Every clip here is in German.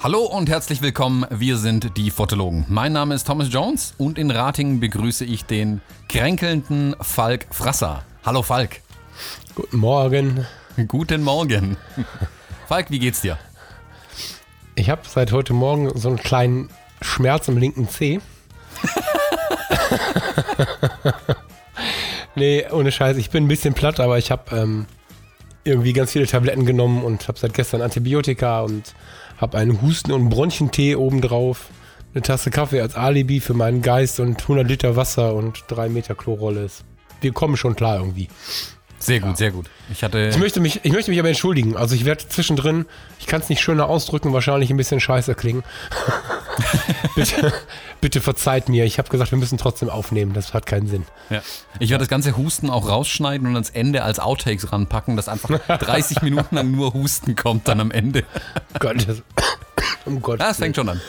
Hallo und herzlich willkommen, wir sind die Fotologen. Mein Name ist Thomas Jones und in Ratingen begrüße ich den kränkelnden Falk Frasser. Hallo Falk. Guten Morgen. Guten Morgen. Falk, wie geht's dir? Ich habe seit heute Morgen so einen kleinen Schmerz im linken Zeh. nee, ohne Scheiß, ich bin ein bisschen platt, aber ich habe ähm, irgendwie ganz viele Tabletten genommen und habe seit gestern Antibiotika und habe einen Husten- und Bronchentee obendrauf, eine Tasse Kaffee als Alibi für meinen Geist und 100 Liter Wasser und 3 Meter Chlorrolle. Wir kommen schon klar irgendwie. Sehr gut, ja. sehr gut. Ich, hatte ich, möchte mich, ich möchte mich aber entschuldigen. Also ich werde zwischendrin, ich kann es nicht schöner ausdrücken, wahrscheinlich ein bisschen scheiße klingen. bitte, bitte verzeiht mir. Ich habe gesagt, wir müssen trotzdem aufnehmen. Das hat keinen Sinn. Ja. Ich werde das ganze Husten auch rausschneiden und ans Ende als Outtakes ranpacken, dass einfach 30 Minuten lang nur Husten kommt dann am Ende. Gott, das, um Gott. Das fängt schon an.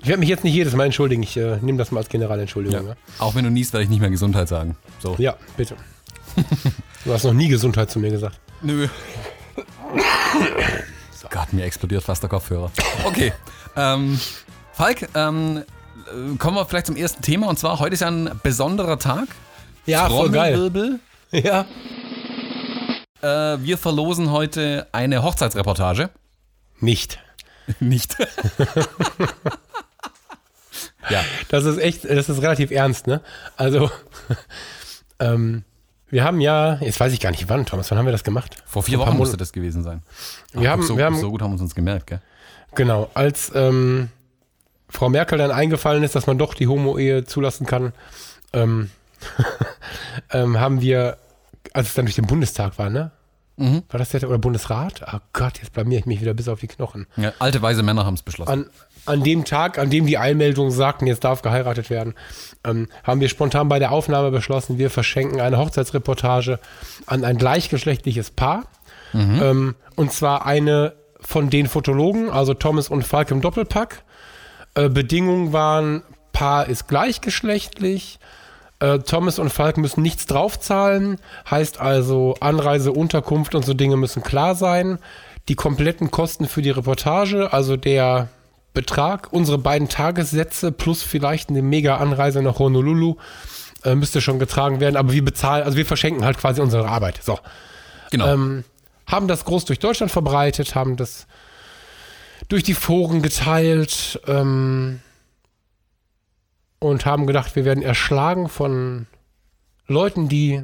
Ich werde mich jetzt nicht jedes Mal entschuldigen. Ich äh, nehme das mal als Generalentschuldigung. Ja. Ja. Auch wenn du niest, werde ich nicht mehr Gesundheit sagen. So. Ja, bitte. du hast noch nie Gesundheit zu mir gesagt. Nö. So. Gott, mir explodiert fast der Kopfhörer. Okay. ähm, Falk, ähm, äh, kommen wir vielleicht zum ersten Thema. Und zwar, heute ist ja ein besonderer Tag. Ja, voll geil. Ja. Äh, wir verlosen heute eine Hochzeitsreportage. Nicht. Nicht. ja. Das ist echt, das ist relativ ernst, ne? Also, ähm, wir haben ja, jetzt weiß ich gar nicht wann, Thomas, wann haben wir das gemacht? Vor vier Wochen musste das gewesen sein. Wir, Ach, haben, so, wir haben, so gut haben wir uns gemerkt, gell? Genau, als ähm, Frau Merkel dann eingefallen ist, dass man doch die Homo-Ehe zulassen kann, ähm, ähm, haben wir, als es dann durch den Bundestag war, ne? Mhm. War das der oder Bundesrat? Oh Gott, jetzt blamier ich mich wieder bis auf die Knochen. Ja, alte weise Männer haben es beschlossen. An, an dem Tag, an dem die Einmeldungen sagten, jetzt darf geheiratet werden, ähm, haben wir spontan bei der Aufnahme beschlossen, wir verschenken eine Hochzeitsreportage an ein gleichgeschlechtliches Paar. Mhm. Ähm, und zwar eine von den Fotologen, also Thomas und Falk im Doppelpack. Äh, Bedingungen waren, Paar ist gleichgeschlechtlich, äh, Thomas und Falk müssen nichts draufzahlen, heißt also Anreise, Unterkunft und so Dinge müssen klar sein. Die kompletten Kosten für die Reportage, also der Betrag, unsere beiden Tagessätze plus vielleicht eine mega Anreise nach Honolulu äh, müsste schon getragen werden, aber wir bezahlen, also wir verschenken halt quasi unsere Arbeit. So. Genau. Ähm, haben das groß durch Deutschland verbreitet, haben das durch die Foren geteilt. Ähm, und haben gedacht, wir werden erschlagen von Leuten, die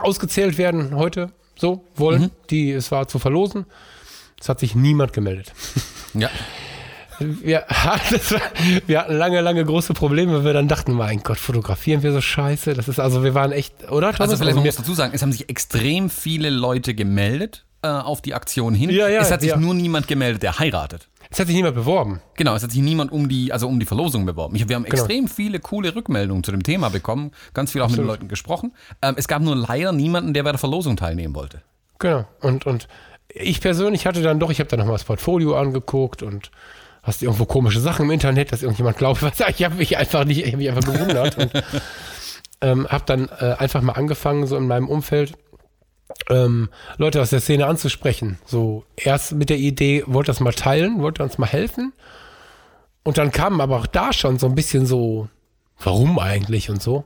ausgezählt werden heute, so wollen, mhm. die es war zu verlosen. Es hat sich niemand gemeldet. Ja. Wir, wir, hatten lange, lange große Probleme, weil wir dann dachten, mein Gott, fotografieren wir so scheiße. Das ist also, wir waren echt, oder? Thomas? Also vielleicht also, muss dazu sagen, es haben sich extrem viele Leute gemeldet äh, auf die Aktion hin. Ja, ja, es hat sich ja. nur niemand gemeldet, der heiratet. Es hat sich niemand beworben. Genau, es hat sich niemand um die, also um die Verlosung beworben. Ich, wir haben genau. extrem viele coole Rückmeldungen zu dem Thema bekommen, ganz viel auch Absolut. mit den Leuten gesprochen. Ähm, es gab nur leider niemanden, der bei der Verlosung teilnehmen wollte. Genau. Und, und ich persönlich hatte dann doch, ich habe dann nochmal das Portfolio angeguckt und hast irgendwo komische Sachen im Internet, dass irgendjemand glaubt, was ich habe mich einfach nicht, ich habe mich einfach gewundert und ähm, habe dann äh, einfach mal angefangen, so in meinem Umfeld ähm, Leute aus der Szene anzusprechen. So erst mit der Idee, wollt das mal teilen, wollt ihr uns mal helfen? Und dann kamen aber auch da schon so ein bisschen so, warum eigentlich und so.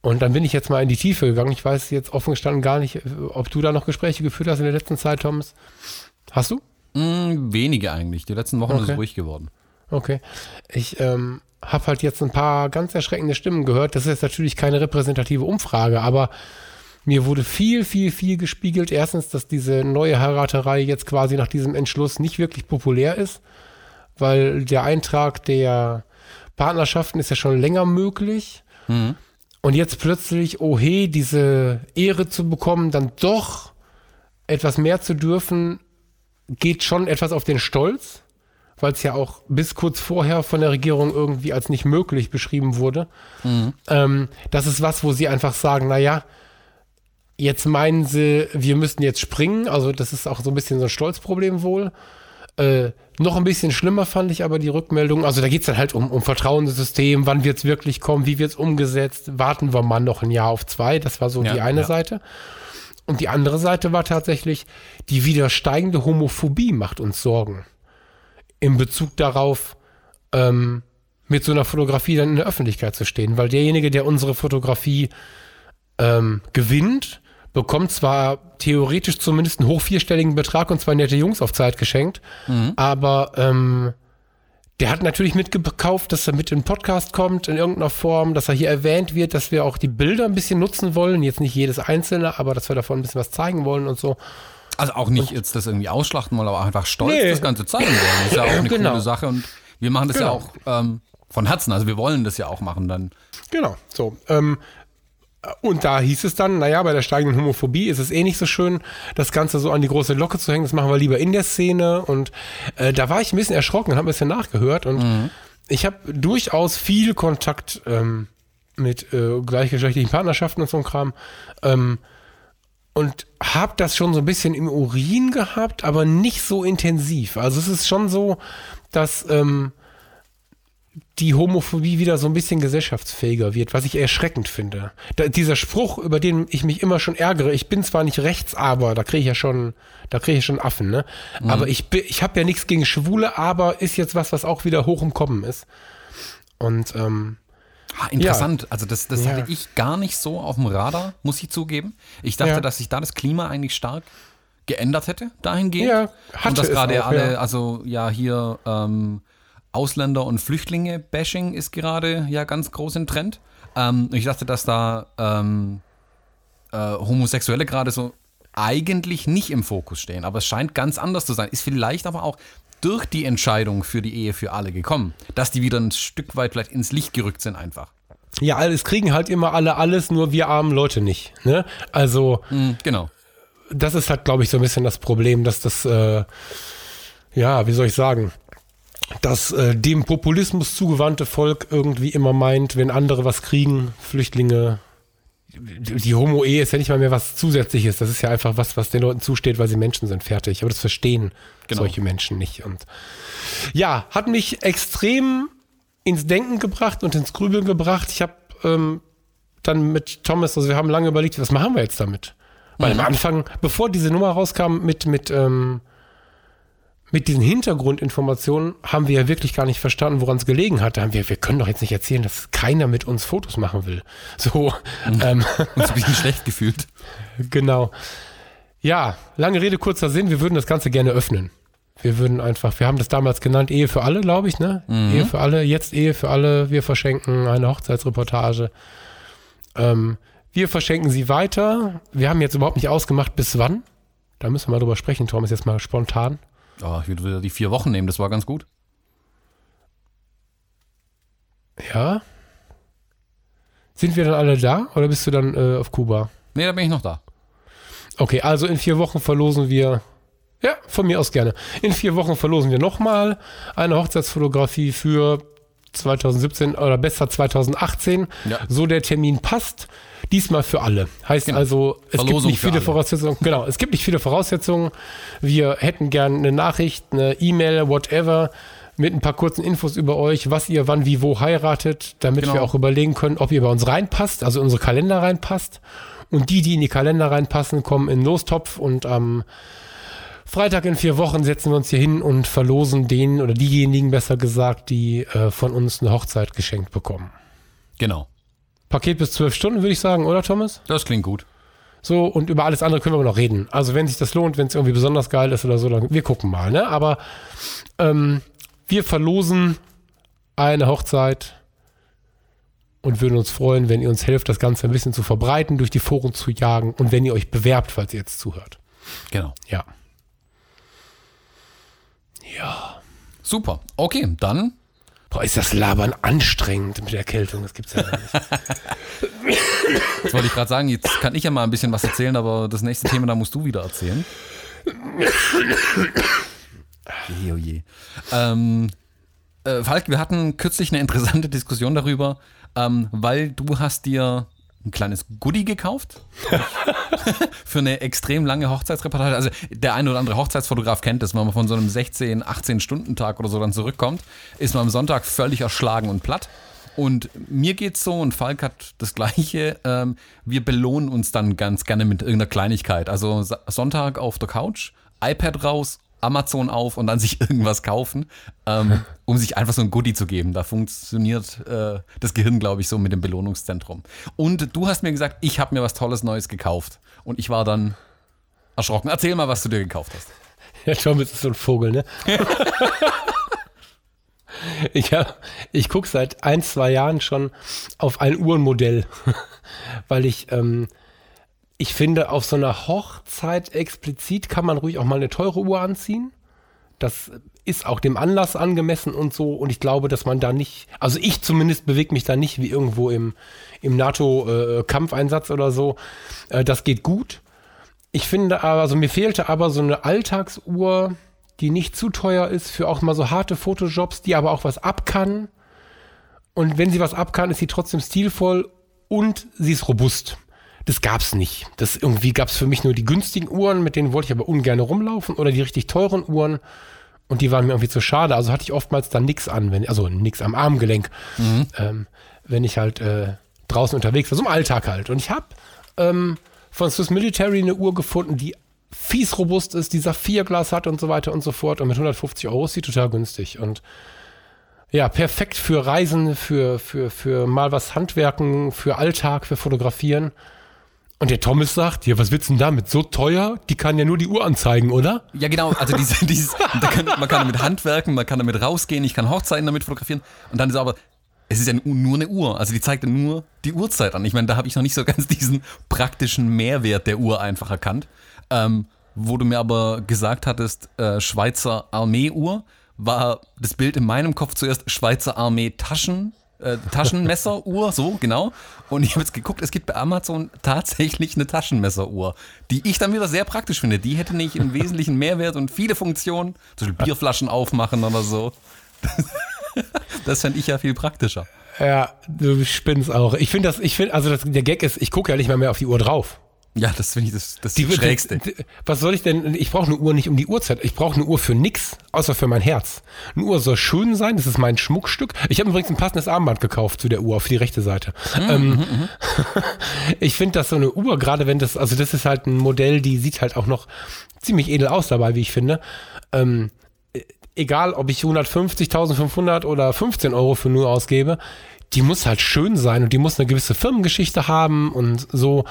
Und dann bin ich jetzt mal in die Tiefe gegangen. Ich weiß jetzt offen gestanden gar nicht, ob du da noch Gespräche geführt hast in der letzten Zeit, Thomas. Hast du? Mm, wenige eigentlich. Die letzten Wochen okay. ist es ruhig geworden. Okay. Ich ähm, habe halt jetzt ein paar ganz erschreckende Stimmen gehört. Das ist jetzt natürlich keine repräsentative Umfrage, aber mir wurde viel, viel, viel gespiegelt. Erstens, dass diese neue Heiraterei jetzt quasi nach diesem Entschluss nicht wirklich populär ist, weil der Eintrag der Partnerschaften ist ja schon länger möglich. Mhm. Und jetzt plötzlich, oh hey, diese Ehre zu bekommen, dann doch etwas mehr zu dürfen, geht schon etwas auf den Stolz, weil es ja auch bis kurz vorher von der Regierung irgendwie als nicht möglich beschrieben wurde. Mhm. Ähm, das ist was, wo sie einfach sagen, naja, jetzt meinen sie, wir müssten jetzt springen. Also das ist auch so ein bisschen so ein Stolzproblem wohl. Äh, noch ein bisschen schlimmer fand ich aber die Rückmeldung. Also da geht es dann halt um, um Vertrauen ins System, wann wird es wirklich kommen, wie wird es umgesetzt, warten wir mal noch ein Jahr auf zwei. Das war so ja, die eine ja. Seite. Und die andere Seite war tatsächlich, die wieder steigende Homophobie macht uns Sorgen. In Bezug darauf, ähm, mit so einer Fotografie dann in der Öffentlichkeit zu stehen. Weil derjenige, der unsere Fotografie ähm, gewinnt, bekommt zwar theoretisch zumindest einen hoch vierstelligen Betrag und zwei nette Jungs auf Zeit geschenkt, mhm. aber ähm, der hat natürlich mitgekauft, dass er mit in den Podcast kommt in irgendeiner Form, dass er hier erwähnt wird, dass wir auch die Bilder ein bisschen nutzen wollen. Jetzt nicht jedes einzelne, aber dass wir davon ein bisschen was zeigen wollen und so. Also auch nicht und, jetzt das irgendwie ausschlachten wollen, aber einfach stolz nee. das Ganze zeigen wollen. Das ist ja auch eine genau. coole Sache und wir machen das genau. ja auch ähm, von Herzen. Also wir wollen das ja auch machen dann. Genau, so. Ähm, und da hieß es dann, naja, bei der steigenden Homophobie ist es eh nicht so schön, das Ganze so an die große Glocke zu hängen. Das machen wir lieber in der Szene. Und äh, da war ich ein bisschen erschrocken und habe ein bisschen nachgehört. Und mhm. ich habe durchaus viel Kontakt ähm, mit äh, gleichgeschlechtlichen Partnerschaften und so einem Kram. Ähm, und habe das schon so ein bisschen im Urin gehabt, aber nicht so intensiv. Also es ist schon so, dass ähm, die Homophobie wieder so ein bisschen gesellschaftsfähiger wird, was ich erschreckend finde. Da, dieser Spruch, über den ich mich immer schon ärgere, ich bin zwar nicht rechts, aber da kriege ich ja schon, da kriege ich schon Affen, ne? Mhm. Aber ich bin, ich habe ja nichts gegen Schwule, aber ist jetzt was, was auch wieder hoch im Kommen ist. Und ähm, Ah, interessant. Ja. Also das, das ja. hatte ich gar nicht so auf dem Radar, muss ich zugeben. Ich dachte, ja. dass sich da das Klima eigentlich stark geändert hätte, dahingehend. Ja, hatte Und dass gerade alle, also ja hier ähm, Ausländer- und Flüchtlinge-Bashing ist gerade ja ganz groß im Trend. Ähm, ich dachte, dass da ähm, äh, Homosexuelle gerade so eigentlich nicht im Fokus stehen, aber es scheint ganz anders zu sein. Ist vielleicht aber auch durch die Entscheidung für die Ehe für alle gekommen, dass die wieder ein Stück weit vielleicht ins Licht gerückt sind einfach. Ja, alles kriegen halt immer alle alles, nur wir armen Leute nicht. Ne? Also mm, genau. Das ist halt, glaube ich, so ein bisschen das Problem, dass das, äh, ja, wie soll ich sagen, das äh, dem Populismus zugewandte Volk irgendwie immer meint, wenn andere was kriegen, Flüchtlinge, die Homo-Ehe ist ja nicht mal mehr was Zusätzliches. Das ist ja einfach was, was den Leuten zusteht, weil sie Menschen sind, fertig. Aber das verstehen genau. solche Menschen nicht. Und ja, hat mich extrem ins Denken gebracht und ins Grübeln gebracht. Ich habe ähm, dann mit Thomas, also wir haben lange überlegt, was machen wir jetzt damit? Weil mhm. am Anfang, bevor diese Nummer rauskam mit, mit ähm, mit diesen Hintergrundinformationen haben wir ja wirklich gar nicht verstanden, woran es gelegen hat. Da haben wir, wir können doch jetzt nicht erzählen, dass keiner mit uns Fotos machen will. So. Mhm. Ähm, uns ein bisschen schlecht gefühlt. Genau. Ja, lange Rede, kurzer Sinn. Wir würden das Ganze gerne öffnen. Wir würden einfach, wir haben das damals genannt, Ehe für alle, glaube ich, ne? Mhm. Ehe für alle, jetzt Ehe für alle. Wir verschenken eine Hochzeitsreportage. Ähm, wir verschenken sie weiter. Wir haben jetzt überhaupt nicht ausgemacht, bis wann. Da müssen wir mal drüber sprechen, Tom, ist jetzt mal spontan. Oh, ich würde wieder die vier Wochen nehmen, das war ganz gut. Ja. Sind wir dann alle da oder bist du dann äh, auf Kuba? Nee, da bin ich noch da. Okay, also in vier Wochen verlosen wir. Ja, von mir aus gerne. In vier Wochen verlosen wir nochmal eine Hochzeitsfotografie für 2017 oder besser 2018. Ja. So der Termin passt. Diesmal für alle. Heißt genau. also, es Verlosung gibt nicht viele Voraussetzungen. Genau, es gibt nicht viele Voraussetzungen. Wir hätten gern eine Nachricht, eine E-Mail, whatever, mit ein paar kurzen Infos über euch, was ihr wann, wie, wo heiratet, damit genau. wir auch überlegen können, ob ihr bei uns reinpasst, also in unsere Kalender reinpasst. Und die, die in die Kalender reinpassen, kommen in den Lostopf und am Freitag in vier Wochen setzen wir uns hier hin und verlosen den oder diejenigen, besser gesagt, die äh, von uns eine Hochzeit geschenkt bekommen. Genau. Paket bis zwölf Stunden, würde ich sagen, oder Thomas? Das klingt gut. So, und über alles andere können wir noch reden. Also, wenn sich das lohnt, wenn es irgendwie besonders geil ist oder so, dann wir gucken mal, ne? Aber ähm, wir verlosen eine Hochzeit und würden uns freuen, wenn ihr uns helft, das Ganze ein bisschen zu verbreiten, durch die Foren zu jagen und wenn ihr euch bewerbt, falls ihr jetzt zuhört. Genau. Ja. Ja. Super. Okay, dann Boah, ist das Labern anstrengend mit der Erkältung. Das gibt's ja nicht. Das wollte ich gerade sagen, jetzt kann ich ja mal ein bisschen was erzählen, aber das nächste Thema, da musst du wieder erzählen. Je, oh je. Ähm, äh, Falk, wir hatten kürzlich eine interessante Diskussion darüber, ähm, weil du hast dir ein kleines Goodie gekauft für eine extrem lange Hochzeitsreportage. Also der eine oder andere Hochzeitsfotograf kennt das, wenn man von so einem 16, 18 Stunden Tag oder so dann zurückkommt, ist man am Sonntag völlig erschlagen und platt. Und mir geht's so und Falk hat das Gleiche. Ähm, wir belohnen uns dann ganz gerne mit irgendeiner Kleinigkeit. Also Sonntag auf der Couch, iPad raus Amazon auf und dann sich irgendwas kaufen, ähm, um sich einfach so ein Goodie zu geben. Da funktioniert äh, das Gehirn, glaube ich, so mit dem Belohnungszentrum. Und du hast mir gesagt, ich habe mir was Tolles Neues gekauft. Und ich war dann erschrocken. Erzähl mal, was du dir gekauft hast. Ja, Tom ist so ein Vogel, ne? ich ich gucke seit ein, zwei Jahren schon auf ein Uhrenmodell, weil ich ähm, ich finde, auf so einer Hochzeit explizit kann man ruhig auch mal eine teure Uhr anziehen. Das ist auch dem Anlass angemessen und so. Und ich glaube, dass man da nicht, also ich zumindest bewege mich da nicht wie irgendwo im, im NATO-Kampfeinsatz äh, oder so. Äh, das geht gut. Ich finde aber, also mir fehlte aber so eine Alltagsuhr, die nicht zu teuer ist für auch mal so harte Fotojobs, die aber auch was ab kann. Und wenn sie was ab kann, ist sie trotzdem stilvoll und sie ist robust das gab's nicht. Das irgendwie gab's für mich nur die günstigen Uhren, mit denen wollte ich aber ungern rumlaufen oder die richtig teuren Uhren. Und die waren mir irgendwie zu schade. Also hatte ich oftmals dann nichts an, wenn, also nichts am Armgelenk, mhm. ähm, wenn ich halt äh, draußen unterwegs war, so im Alltag halt. Und ich habe ähm, von Swiss Military eine Uhr gefunden, die fies robust ist, die Saphirglas hat und so weiter und so fort. Und mit 150 Euro ist sie total günstig. Und ja, perfekt für Reisen, für, für, für mal was Handwerken, für Alltag, für Fotografieren. Und der Thomas sagt, ja, was willst du denn damit? So teuer? Die kann ja nur die Uhr anzeigen, oder? Ja, genau. Also diese, dieses, kann, man kann damit handwerken, man kann damit rausgehen, ich kann Hochzeiten damit fotografieren. Und dann ist aber, es ist ja nur eine Uhr. Also die zeigt ja nur die Uhrzeit an. Ich meine, da habe ich noch nicht so ganz diesen praktischen Mehrwert der Uhr einfach erkannt. Ähm, wo du mir aber gesagt hattest, äh, Schweizer Armeeuhr, war das Bild in meinem Kopf zuerst Schweizer Armee Taschen äh, Taschenmesseruhr, so genau. Und ich habe jetzt geguckt, es gibt bei Amazon tatsächlich eine Taschenmesseruhr, die ich dann wieder sehr praktisch finde. Die hätte nicht einen wesentlichen Mehrwert und viele Funktionen, zum Beispiel Bierflaschen aufmachen oder so. Das fände ich ja viel praktischer. Ja, du spinnst auch. Ich finde das, ich finde, also das, der Gag ist, ich gucke ja nicht mal mehr auf die Uhr drauf. Ja, das finde ich das, das die, Schrägste. Die, was soll ich denn? Ich brauche eine Uhr nicht um die Uhrzeit. Ich brauche eine Uhr für nix, außer für mein Herz. Eine Uhr soll schön sein, das ist mein Schmuckstück. Ich habe übrigens ein passendes Armband gekauft zu der Uhr, für die rechte Seite. Mhm, ähm, mhm. mhm. ich finde, dass so eine Uhr, gerade wenn das, also das ist halt ein Modell, die sieht halt auch noch ziemlich edel aus dabei, wie ich finde. Ähm, egal, ob ich 150, 1500 oder 15 Euro für nur ausgebe, die muss halt schön sein und die muss eine gewisse Firmengeschichte haben und so.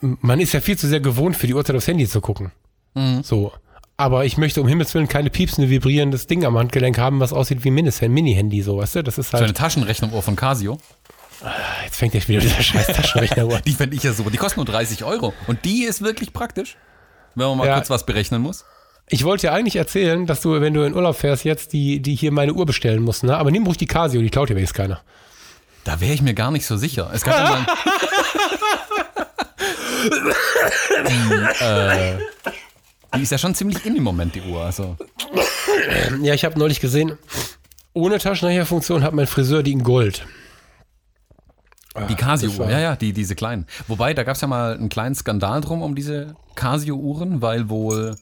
Man ist ja viel zu sehr gewohnt, für die Uhrzeit aufs Handy zu gucken. Mhm. So. Aber ich möchte um Himmels Willen keine piepsende, vibrierendes Ding am Handgelenk haben, was aussieht wie ein Mini-Handy, so, weißt du? Das ist halt. So eine Taschenrechneruhr von Casio. Ah, jetzt fängt jetzt wieder dieser scheiß Taschenrechneruhr. die fände ich ja super. Die kostet nur 30 Euro. Und die ist wirklich praktisch, wenn man mal ja. kurz was berechnen muss. Ich wollte ja eigentlich erzählen, dass du, wenn du in Urlaub fährst, jetzt die, die hier meine Uhr bestellen musst, ne? Aber nimm ruhig die Casio, die klaut dir wenigstens keiner. Da wäre ich mir gar nicht so sicher. Es gab ja mal. Die, äh, die ist ja schon ziemlich in im Moment, die Uhr. Also. Ja, ich habe neulich gesehen, ohne Taschenrechnerfunktion hat mein Friseur die in Gold. Die Casio-Uhr, ja, ja, die, diese kleinen. Wobei, da gab es ja mal einen kleinen Skandal drum um diese Casio-Uhren, weil wohl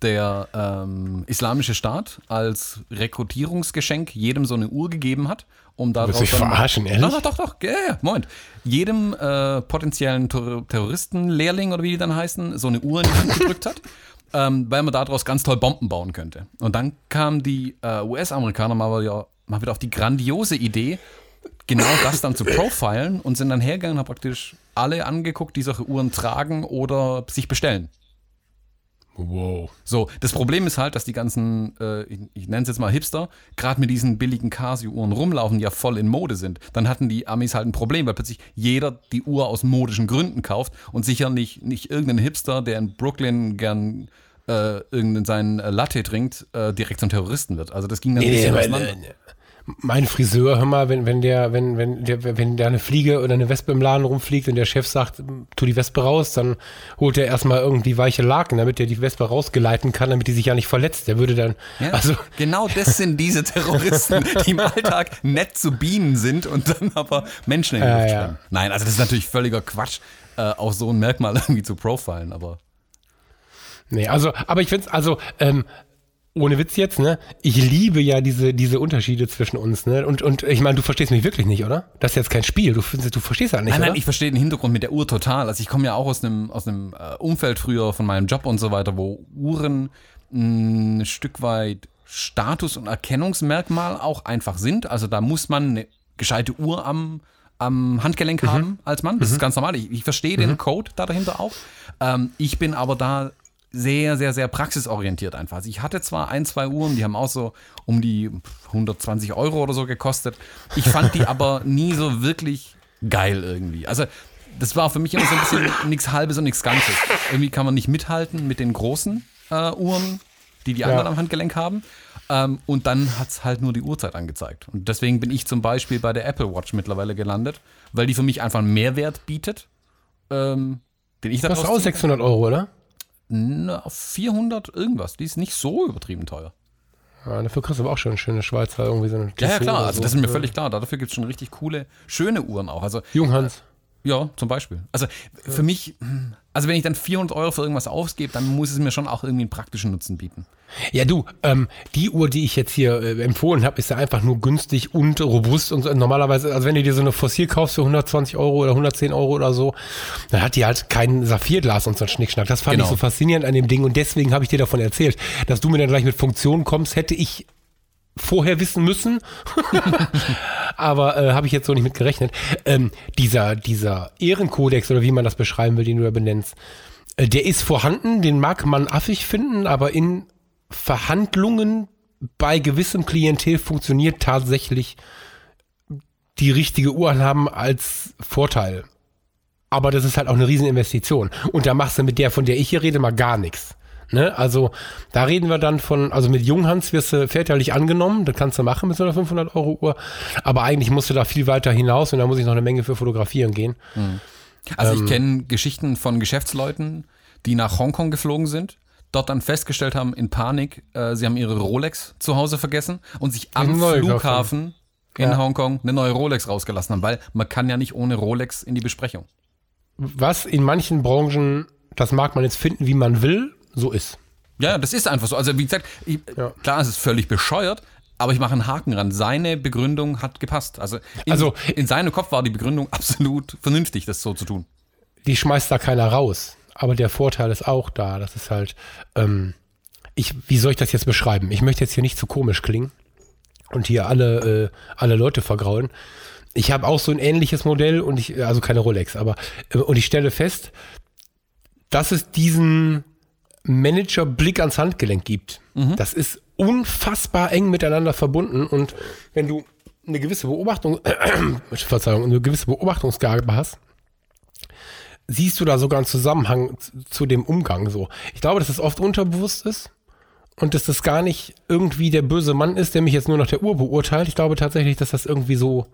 der ähm, Islamische Staat als Rekrutierungsgeschenk jedem so eine Uhr gegeben hat, um daraus. Willst du verarschen, ehrlich? Doch, doch, doch, ja, ja, Moment. Jedem äh, potenziellen Ter Terroristenlehrling oder wie die dann heißen, so eine Uhr in die Hand gedrückt hat. Ähm, weil man daraus ganz toll Bomben bauen könnte. Und dann kamen die äh, US-Amerikaner mal, ja, mal wieder auf die grandiose Idee, genau das dann zu profilen und sind dann hergegangen und haben praktisch alle angeguckt, die solche Uhren tragen oder sich bestellen. Wow. So, das Problem ist halt, dass die ganzen, äh, ich, ich nenne es jetzt mal Hipster, gerade mit diesen billigen Casio-Uhren rumlaufen, die ja voll in Mode sind. Dann hatten die Amis halt ein Problem, weil plötzlich jeder die Uhr aus modischen Gründen kauft und sicher nicht, nicht irgendein Hipster, der in Brooklyn gern äh, irgendeinen seinen äh, Latte trinkt, äh, direkt zum Terroristen wird. Also das ging dann nee, ein bisschen nee, auseinander. Nee, mein Friseur, hör mal, wenn, wenn der, wenn, wenn der, wenn der eine Fliege oder eine Wespe im Laden rumfliegt und der Chef sagt, tu die Wespe raus, dann holt er erstmal irgendwie weiche Laken, damit er die Wespe rausgeleiten kann, damit die sich ja nicht verletzt. Der würde dann, ja, also. Genau das sind diese Terroristen, die im Alltag nett zu Bienen sind und dann aber Menschen in die Luft ja, ja. Nein, also das ist natürlich völliger Quatsch, äh, auch so ein Merkmal irgendwie zu profilen, aber. Nee, also, aber ich finde es, also, ähm, ohne Witz jetzt, ne? Ich liebe ja diese, diese Unterschiede zwischen uns, ne? Und, und ich meine, du verstehst mich wirklich nicht, oder? Das ist jetzt kein Spiel. Du, du verstehst ja nicht. Nein, nein, oder? ich verstehe den Hintergrund mit der Uhr total. Also ich komme ja auch aus einem, aus einem äh, Umfeld früher von meinem Job und so weiter, wo Uhren ein Stück weit Status- und Erkennungsmerkmal auch einfach sind. Also da muss man eine gescheite Uhr am, am Handgelenk mhm. haben als Mann. Das mhm. ist ganz normal. Ich, ich verstehe mhm. den Code da dahinter auch. Ähm, ich bin aber da sehr, sehr, sehr praxisorientiert einfach. Also ich hatte zwar ein, zwei Uhren, die haben auch so um die 120 Euro oder so gekostet. Ich fand die aber nie so wirklich geil irgendwie. Also das war für mich immer so ein bisschen nichts Halbes und nichts Ganzes. Irgendwie kann man nicht mithalten mit den großen äh, Uhren, die die anderen ja. am Handgelenk haben. Ähm, und dann hat es halt nur die Uhrzeit angezeigt. Und deswegen bin ich zum Beispiel bei der Apple Watch mittlerweile gelandet, weil die für mich einfach einen Mehrwert bietet. Ähm, den ich das kostet auch 600 Euro, oder? Na, 400 irgendwas. Die ist nicht so übertrieben teuer. Ja, dafür kriegst du aber auch schon eine schöne Schweizer irgendwie so eine Ja, ja klar, also so. das ist mir völlig klar. Dafür gibt es schon richtig coole, schöne Uhren auch. Also, Junghans. Ja, zum Beispiel. Also für mich, also wenn ich dann 400 Euro für irgendwas ausgebe, dann muss es mir schon auch irgendwie einen praktischen Nutzen bieten. Ja, du, ähm, die Uhr, die ich jetzt hier äh, empfohlen habe, ist ja einfach nur günstig und robust und normalerweise, also wenn du dir so eine Fossil kaufst für 120 Euro oder 110 Euro oder so, dann hat die halt kein Saphirglas und so ein Schnickschnack. Das fand genau. ich so faszinierend an dem Ding und deswegen habe ich dir davon erzählt, dass du mir dann gleich mit Funktionen kommst, hätte ich vorher wissen müssen. Aber äh, habe ich jetzt so nicht mit gerechnet. Ähm, dieser, dieser Ehrenkodex oder wie man das beschreiben will, den du da benennst, äh, der ist vorhanden, den mag man affig finden, aber in Verhandlungen bei gewissem Klientel funktioniert tatsächlich die richtige Uranhaben als Vorteil. Aber das ist halt auch eine Rieseninvestition. Und da machst du mit der, von der ich hier rede, mal gar nichts. Ne? Also da reden wir dann von, also mit Junghans wirst du väterlich angenommen, das kannst du machen mit so einer 500 Euro Uhr, aber eigentlich musst du da viel weiter hinaus und da muss ich noch eine Menge für fotografieren gehen. Hm. Also ähm, ich kenne Geschichten von Geschäftsleuten, die nach Hongkong geflogen sind, dort dann festgestellt haben in Panik, äh, sie haben ihre Rolex zu Hause vergessen und sich am Flughafen in ja. Hongkong eine neue Rolex rausgelassen haben, weil man kann ja nicht ohne Rolex in die Besprechung. Was in manchen Branchen, das mag man jetzt finden, wie man will, so ist. Ja, das ist einfach so. Also wie gesagt, ich, ja. klar, es ist völlig bescheuert, aber ich mache einen Haken ran. Seine Begründung hat gepasst. Also in, also in seinem Kopf war die Begründung absolut vernünftig, das so zu tun. Die schmeißt da keiner raus. Aber der Vorteil ist auch da. Das ist halt, ähm, ich, wie soll ich das jetzt beschreiben? Ich möchte jetzt hier nicht zu komisch klingen und hier alle, äh, alle Leute vergrauen. Ich habe auch so ein ähnliches Modell und ich, also keine Rolex, aber äh, und ich stelle fest, dass es diesen Manager-Blick ans Handgelenk gibt. Mhm. Das ist unfassbar eng miteinander verbunden und wenn du eine gewisse Beobachtung, äh, Verzeihung, eine gewisse Beobachtungsgabe hast, siehst du da sogar einen Zusammenhang zu dem Umgang so. Ich glaube, dass das oft unterbewusst ist und dass das gar nicht irgendwie der böse Mann ist, der mich jetzt nur nach der Uhr beurteilt. Ich glaube tatsächlich, dass das irgendwie so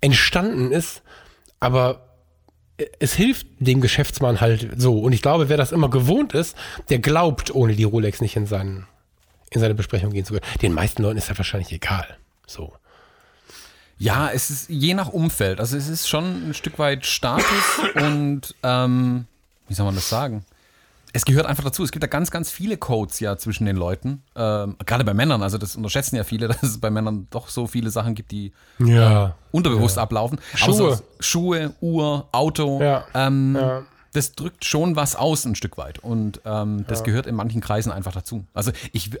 entstanden ist, aber es hilft dem Geschäftsmann halt so. Und ich glaube, wer das immer gewohnt ist, der glaubt, ohne die Rolex nicht in, seinen, in seine Besprechung gehen zu können. Den meisten Leuten ist das wahrscheinlich egal. So. Ja, es ist je nach Umfeld. Also es ist schon ein Stück weit Status und ähm, wie soll man das sagen? Es gehört einfach dazu. Es gibt da ganz, ganz viele Codes ja zwischen den Leuten. Ähm, gerade bei Männern. Also das unterschätzen ja viele, dass es bei Männern doch so viele Sachen gibt, die ja. äh, unterbewusst ja. ablaufen. Schuhe. So Schuhe, Uhr, Auto. Ja. Ähm, ja. Das drückt schon was aus ein Stück weit. Und ähm, das gehört in manchen Kreisen einfach dazu. Also ich,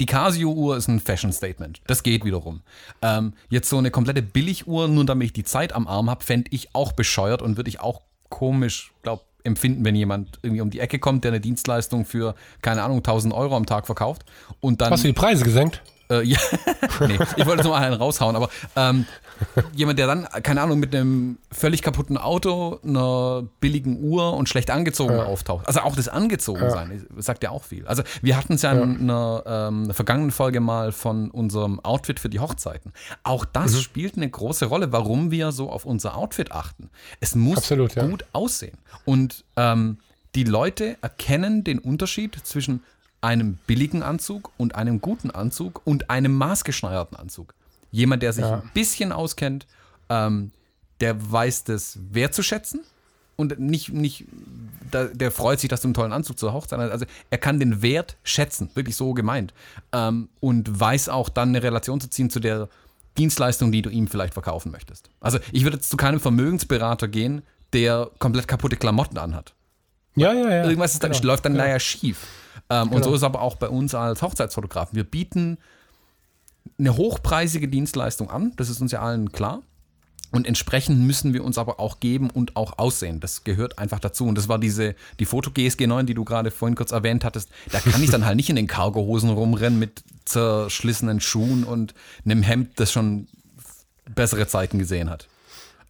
die Casio-Uhr ist ein Fashion-Statement. Das geht wiederum. Ähm, jetzt so eine komplette Billiguhr, nur damit ich die Zeit am Arm habe, fände ich auch bescheuert und würde ich auch komisch, glaube empfinden, wenn jemand irgendwie um die Ecke kommt, der eine Dienstleistung für, keine Ahnung, 1000 Euro am Tag verkauft. Und dann, Hast du die Preise gesenkt? Äh, ja, nee, ich wollte nur einen raushauen, aber ähm, jemand, der dann, keine Ahnung, mit einem völlig kaputten Auto, einer billigen Uhr und schlecht angezogen ja. auftaucht. Also auch das Angezogensein ja. sagt ja auch viel. Also wir hatten es ja, ja, in einer, ähm, vergangenen Folge mal von unserem Outfit für die Hochzeiten. Auch das mhm. spielt eine große Rolle, warum wir so auf unser Outfit achten. Es muss Absolut, gut aussehen. Und ähm, die Leute erkennen den Unterschied zwischen einem billigen Anzug und einem guten Anzug und einem maßgeschneiderten Anzug. Jemand, der sich ja. ein bisschen auskennt, ähm, der weiß das wertzuschätzen und nicht, nicht da, der freut sich, dass du einen tollen Anzug zur Hochzeit hast. Also er kann den Wert schätzen, wirklich so gemeint. Ähm, und weiß auch dann eine Relation zu ziehen zu der Dienstleistung, die du ihm vielleicht verkaufen möchtest. Also ich würde jetzt zu keinem Vermögensberater gehen, der komplett kaputte Klamotten anhat. Ja, ja, ja. Irgendwas dann, genau. läuft dann genau. leider schief. Ähm, genau. Und so ist aber auch bei uns als Hochzeitsfotografen. Wir bieten eine hochpreisige Dienstleistung an, das ist uns ja allen klar. Und entsprechend müssen wir uns aber auch geben und auch aussehen. Das gehört einfach dazu. Und das war diese, die Foto GSG 9, die du gerade vorhin kurz erwähnt hattest. Da kann ich dann halt nicht in den Cargohosen rumrennen mit zerschlissenen Schuhen und einem Hemd, das schon bessere Zeiten gesehen hat.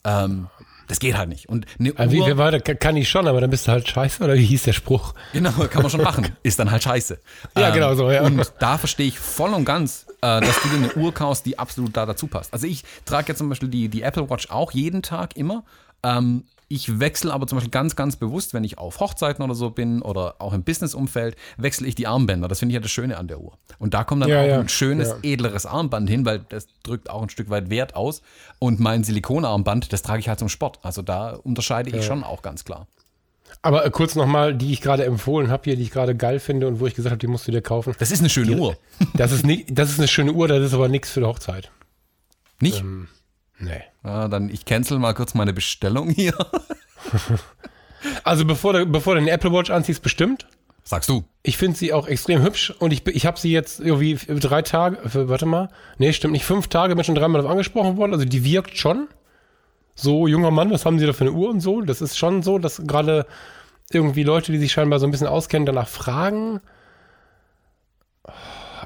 Ähm, das geht halt nicht. Und eine Uhr, wie, wie war, kann ich schon, aber dann bist du halt scheiße, oder wie hieß der Spruch? Genau, kann man schon machen. Ist dann halt scheiße. Ja, ähm, genau so, ja. Und da verstehe ich voll und ganz, äh, dass du dir eine Uhr kaufst, die absolut da dazu passt. Also ich trage jetzt zum Beispiel die, die Apple Watch auch jeden Tag immer. Ähm, ich wechsle aber zum Beispiel ganz, ganz bewusst, wenn ich auf Hochzeiten oder so bin oder auch im Businessumfeld, wechsle ich die Armbänder. Das finde ich ja das Schöne an der Uhr. Und da kommt dann ja, auch ja. ein schönes, ja. edleres Armband hin, weil das drückt auch ein Stück weit Wert aus. Und mein Silikonarmband, das trage ich halt zum Sport. Also da unterscheide ich schon auch ganz klar. Aber äh, kurz nochmal, die ich gerade empfohlen habe hier, die ich gerade geil finde und wo ich gesagt habe, die musst du dir kaufen. Das ist eine schöne die, Uhr. Das ist, nie, das ist eine schöne Uhr, das ist aber nichts für die Hochzeit. Nicht? Ähm, Nee. Ja, dann ich cancel mal kurz meine Bestellung hier. also bevor du, bevor du den Apple Watch anziehst, bestimmt. Sagst du. Ich finde sie auch extrem hübsch und ich, ich habe sie jetzt irgendwie drei Tage, warte mal, nee, stimmt nicht, fünf Tage bin schon dreimal darauf angesprochen worden, also die wirkt schon. So, junger Mann, was haben Sie da für eine Uhr und so? Das ist schon so, dass gerade irgendwie Leute, die sich scheinbar so ein bisschen auskennen, danach fragen.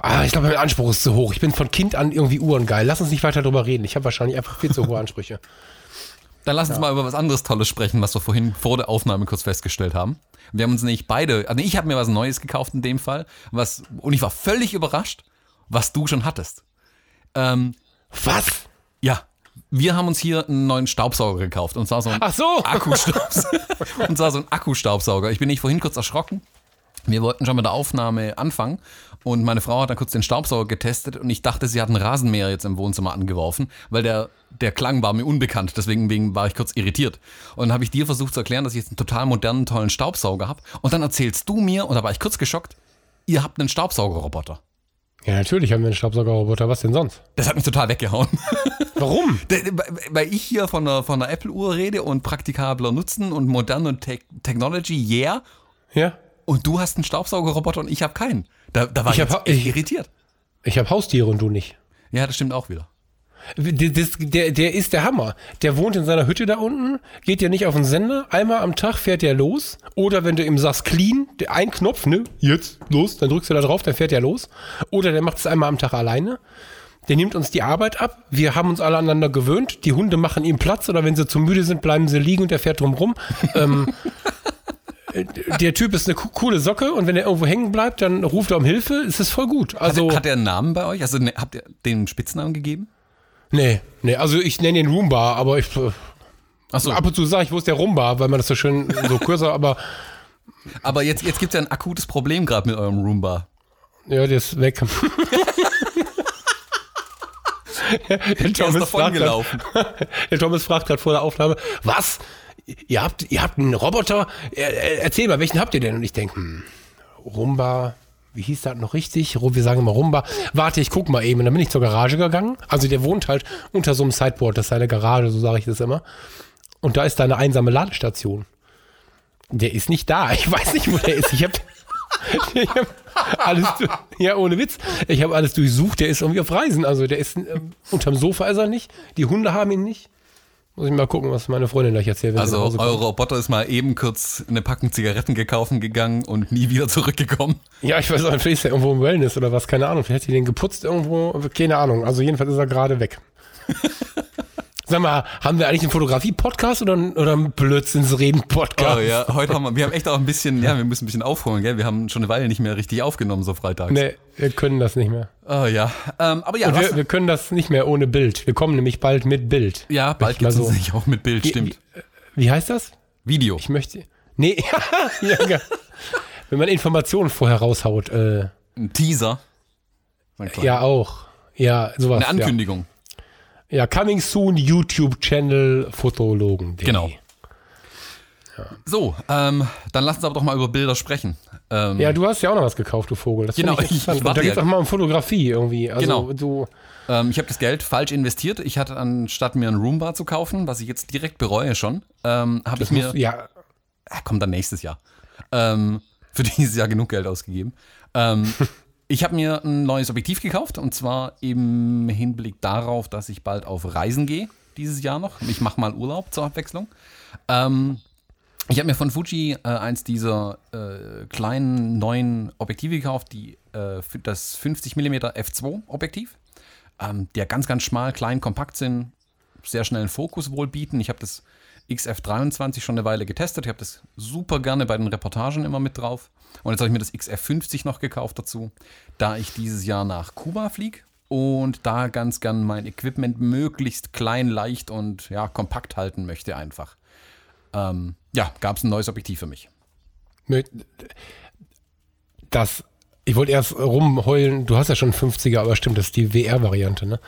Ah, ich glaube, mein Anspruch ist zu hoch. Ich bin von Kind an irgendwie uhrengeil. Lass uns nicht weiter drüber reden. Ich habe wahrscheinlich einfach viel zu hohe Ansprüche. Dann lass uns ja. mal über was anderes Tolles sprechen, was wir vorhin vor der Aufnahme kurz festgestellt haben. Wir haben uns nämlich beide, also ich habe mir was Neues gekauft in dem Fall, was, und ich war völlig überrascht, was du schon hattest. Ähm, was? Ja, wir haben uns hier einen neuen Staubsauger gekauft und zwar so ein Ach so. Akkustaubsauger. und zwar so ein Akkustaubsauger. Ich bin nicht vorhin kurz erschrocken. Wir wollten schon mit der Aufnahme anfangen und meine Frau hat dann kurz den Staubsauger getestet und ich dachte, sie hat einen Rasenmäher jetzt im Wohnzimmer angeworfen, weil der, der Klang war mir unbekannt. Deswegen war ich kurz irritiert. Und dann habe ich dir versucht zu erklären, dass ich jetzt einen total modernen, tollen Staubsauger habe. Und dann erzählst du mir, und da war ich kurz geschockt, ihr habt einen Staubsaugerroboter. Ja, natürlich haben wir einen Staubsaugerroboter. Was denn sonst? Das hat mich total weggehauen. Warum? Weil ich hier von der, von der Apple-Uhr rede und praktikabler Nutzen und modern und Te Technology, yeah. Ja. Und du hast einen Staubsaugerroboter und ich habe keinen. Da, da war ich, hab, ich, irritiert. Ich habe Haustiere und du nicht. Ja, das stimmt auch wieder. Das, der, der ist der Hammer. Der wohnt in seiner Hütte da unten, geht ja nicht auf den Sender. Einmal am Tag fährt er los. Oder wenn du ihm sagst, clean, ein Knopf, ne, jetzt, los, dann drückst du da drauf, dann fährt er los. Oder der macht es einmal am Tag alleine. Der nimmt uns die Arbeit ab. Wir haben uns alle aneinander gewöhnt. Die Hunde machen ihm Platz oder wenn sie zu müde sind, bleiben sie liegen und der fährt drumrum. ähm, der Typ ist eine coole Socke und wenn er irgendwo hängen bleibt, dann ruft er um Hilfe. Ist das voll gut. Also, hat, hat er einen Namen bei euch? Also ne, habt ihr den Spitznamen gegeben? Nee, nee, also ich nenne ihn Roomba, aber ich. So. Ab und zu sage ich, wo ist der Roomba, weil man das so schön so kürzer, aber. Aber jetzt, jetzt gibt es ja ein akutes Problem gerade mit eurem Roomba. Ja, der ist weg. der, der Thomas fragt grad, der Thomas fragt gerade vor der Aufnahme, was? Ihr habt, ihr habt einen Roboter, erzähl mal, welchen habt ihr denn? Und ich denke, hm, Rumba, wie hieß das noch richtig? Wir sagen immer Rumba. Warte, ich guck mal eben. Und dann bin ich zur Garage gegangen. Also der wohnt halt unter so einem Sideboard, das ist seine Garage, so sage ich das immer. Und da ist da eine einsame Ladestation. Der ist nicht da. Ich weiß nicht, wo der ist. Ich habe hab alles, ja, ohne Witz. Ich habe alles durchsucht. Der ist irgendwie auf Reisen. Also der ist äh, unterm Sofa ist er nicht. Die Hunde haben ihn nicht. Muss ich mal gucken, was meine Freundin gleich erzählt. Also euer Roboter ist mal eben kurz eine Packung Zigaretten gekauft gegangen und nie wieder zurückgekommen. Ja, ich weiß auch, vielleicht ist er irgendwo im Wellness oder was, keine Ahnung. Vielleicht hat sie den geputzt irgendwo, keine Ahnung. Also jedenfalls ist er gerade weg. Sag mal, haben wir eigentlich einen Fotografie-Podcast oder, oder einen Blödsinnsreden-Podcast? Oh ja, heute haben wir, wir haben echt auch ein bisschen, ja, wir müssen ein bisschen aufholen, gell? Wir haben schon eine Weile nicht mehr richtig aufgenommen, so freitags. Nee, wir können das nicht mehr. Oh ja, ähm, aber ja. Wir, wir, können das nicht mehr ohne Bild. Wir kommen nämlich bald mit Bild. Ja, bald gibt es so. sich auch mit Bild, wie, stimmt. Wie, wie, heißt das? Video. Ich möchte, nee, ja, ja, wenn man Informationen vorher raushaut. Äh, ein Teaser. Ja, auch. Ja, sowas. Eine Ankündigung. Ja. Ja, Coming Soon YouTube-Channel Fotologen. Genau. Ja. So, ähm, dann lass uns aber doch mal über Bilder sprechen. Ähm, ja, du hast ja auch noch was gekauft, du Vogel. Das genau, ich, ich warte Da geht es auch mal um Fotografie irgendwie. Also, genau. Du ähm, ich habe das Geld falsch investiert. Ich hatte anstatt mir ein Roombar zu kaufen, was ich jetzt direkt bereue schon, ähm, habe ich mir. ja. Äh, kommt dann nächstes Jahr. Ähm, für dieses Jahr genug Geld ausgegeben. Ich habe mir ein neues Objektiv gekauft und zwar im Hinblick darauf, dass ich bald auf Reisen gehe dieses Jahr noch. Ich mache mal Urlaub zur Abwechslung. Ähm, ich habe mir von Fuji äh, eins dieser äh, kleinen neuen Objektive gekauft, die, äh, das 50 mm f2 Objektiv, ähm, der ganz, ganz schmal, klein, kompakt sind, sehr schnellen Fokus wohl bieten. Ich habe das XF23 schon eine Weile getestet. Ich habe das super gerne bei den Reportagen immer mit drauf. Und jetzt habe ich mir das XF50 noch gekauft dazu, da ich dieses Jahr nach Kuba fliege und da ganz gern mein Equipment möglichst klein, leicht und ja, kompakt halten möchte einfach. Ähm, ja, gab es ein neues Objektiv für mich. Das, ich wollte erst rumheulen, du hast ja schon 50er, aber stimmt, das ist die WR-Variante, ne?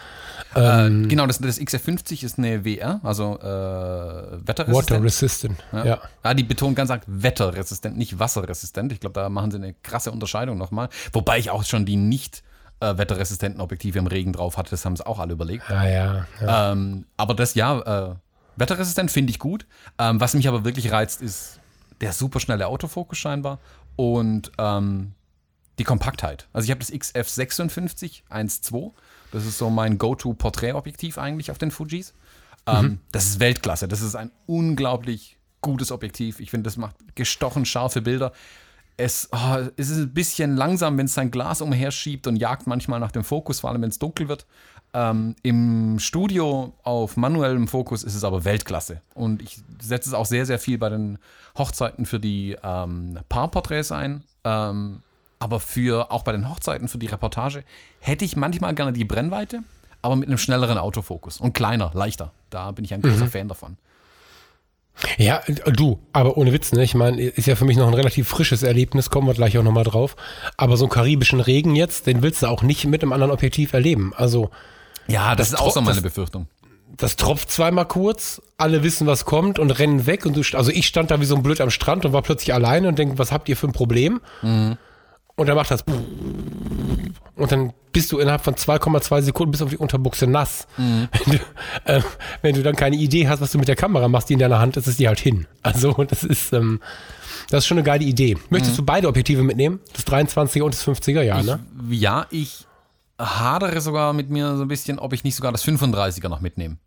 Äh, ähm, genau, das, das XF50 ist eine WR, also äh, wetterresistent. Water resistant, ja. ja. ja. die betonen ganz arg wetterresistent, nicht wasserresistent. Ich glaube, da machen sie eine krasse Unterscheidung nochmal. Wobei ich auch schon die nicht äh, wetterresistenten Objektive im Regen drauf hatte, das haben sie auch alle überlegt. Ah, ja, ja. Ähm, aber das, ja, äh, wetterresistent finde ich gut. Ähm, was mich aber wirklich reizt, ist der superschnelle Autofokus scheinbar und ähm, die Kompaktheit. Also ich habe das XF56 1.2 das ist so mein Go-To-Porträtobjektiv eigentlich auf den Fujis. Ähm, mhm. Das ist Weltklasse. Das ist ein unglaublich gutes Objektiv. Ich finde, das macht gestochen scharfe Bilder. Es, oh, es ist ein bisschen langsam, wenn es sein Glas umherschiebt und jagt manchmal nach dem Fokus, vor allem wenn es dunkel wird. Ähm, Im Studio auf manuellem Fokus ist es aber Weltklasse. Und ich setze es auch sehr, sehr viel bei den Hochzeiten für die ähm, Paarporträts ein. Ähm, aber für, auch bei den Hochzeiten, für die Reportage, hätte ich manchmal gerne die Brennweite, aber mit einem schnelleren Autofokus und kleiner, leichter. Da bin ich ein großer mhm. Fan davon. Ja, du, aber ohne Witz, ne? Ich meine, ist ja für mich noch ein relativ frisches Erlebnis, kommen wir gleich auch nochmal drauf. Aber so einen karibischen Regen jetzt, den willst du auch nicht mit einem anderen Objektiv erleben. Also. Ja, das, das ist auch so meine das, Befürchtung. Das tropft zweimal kurz, alle wissen, was kommt und rennen weg. Und du, also ich stand da wie so ein Blöd am Strand und war plötzlich alleine und denke, was habt ihr für ein Problem? Mhm. Und dann macht das. Und dann bist du innerhalb von 2,2 Sekunden bis auf die Unterbuchse nass. Mhm. Wenn, du, äh, wenn, du, dann keine Idee hast, was du mit der Kamera machst, die in deiner Hand ist, ist die halt hin. Also das ist, ähm, das ist schon eine geile Idee. Möchtest mhm. du beide Objektive mitnehmen? Das 23er und das 50er, ja, ich, ne? Ja, ich hadere sogar mit mir so ein bisschen, ob ich nicht sogar das 35er noch mitnehme.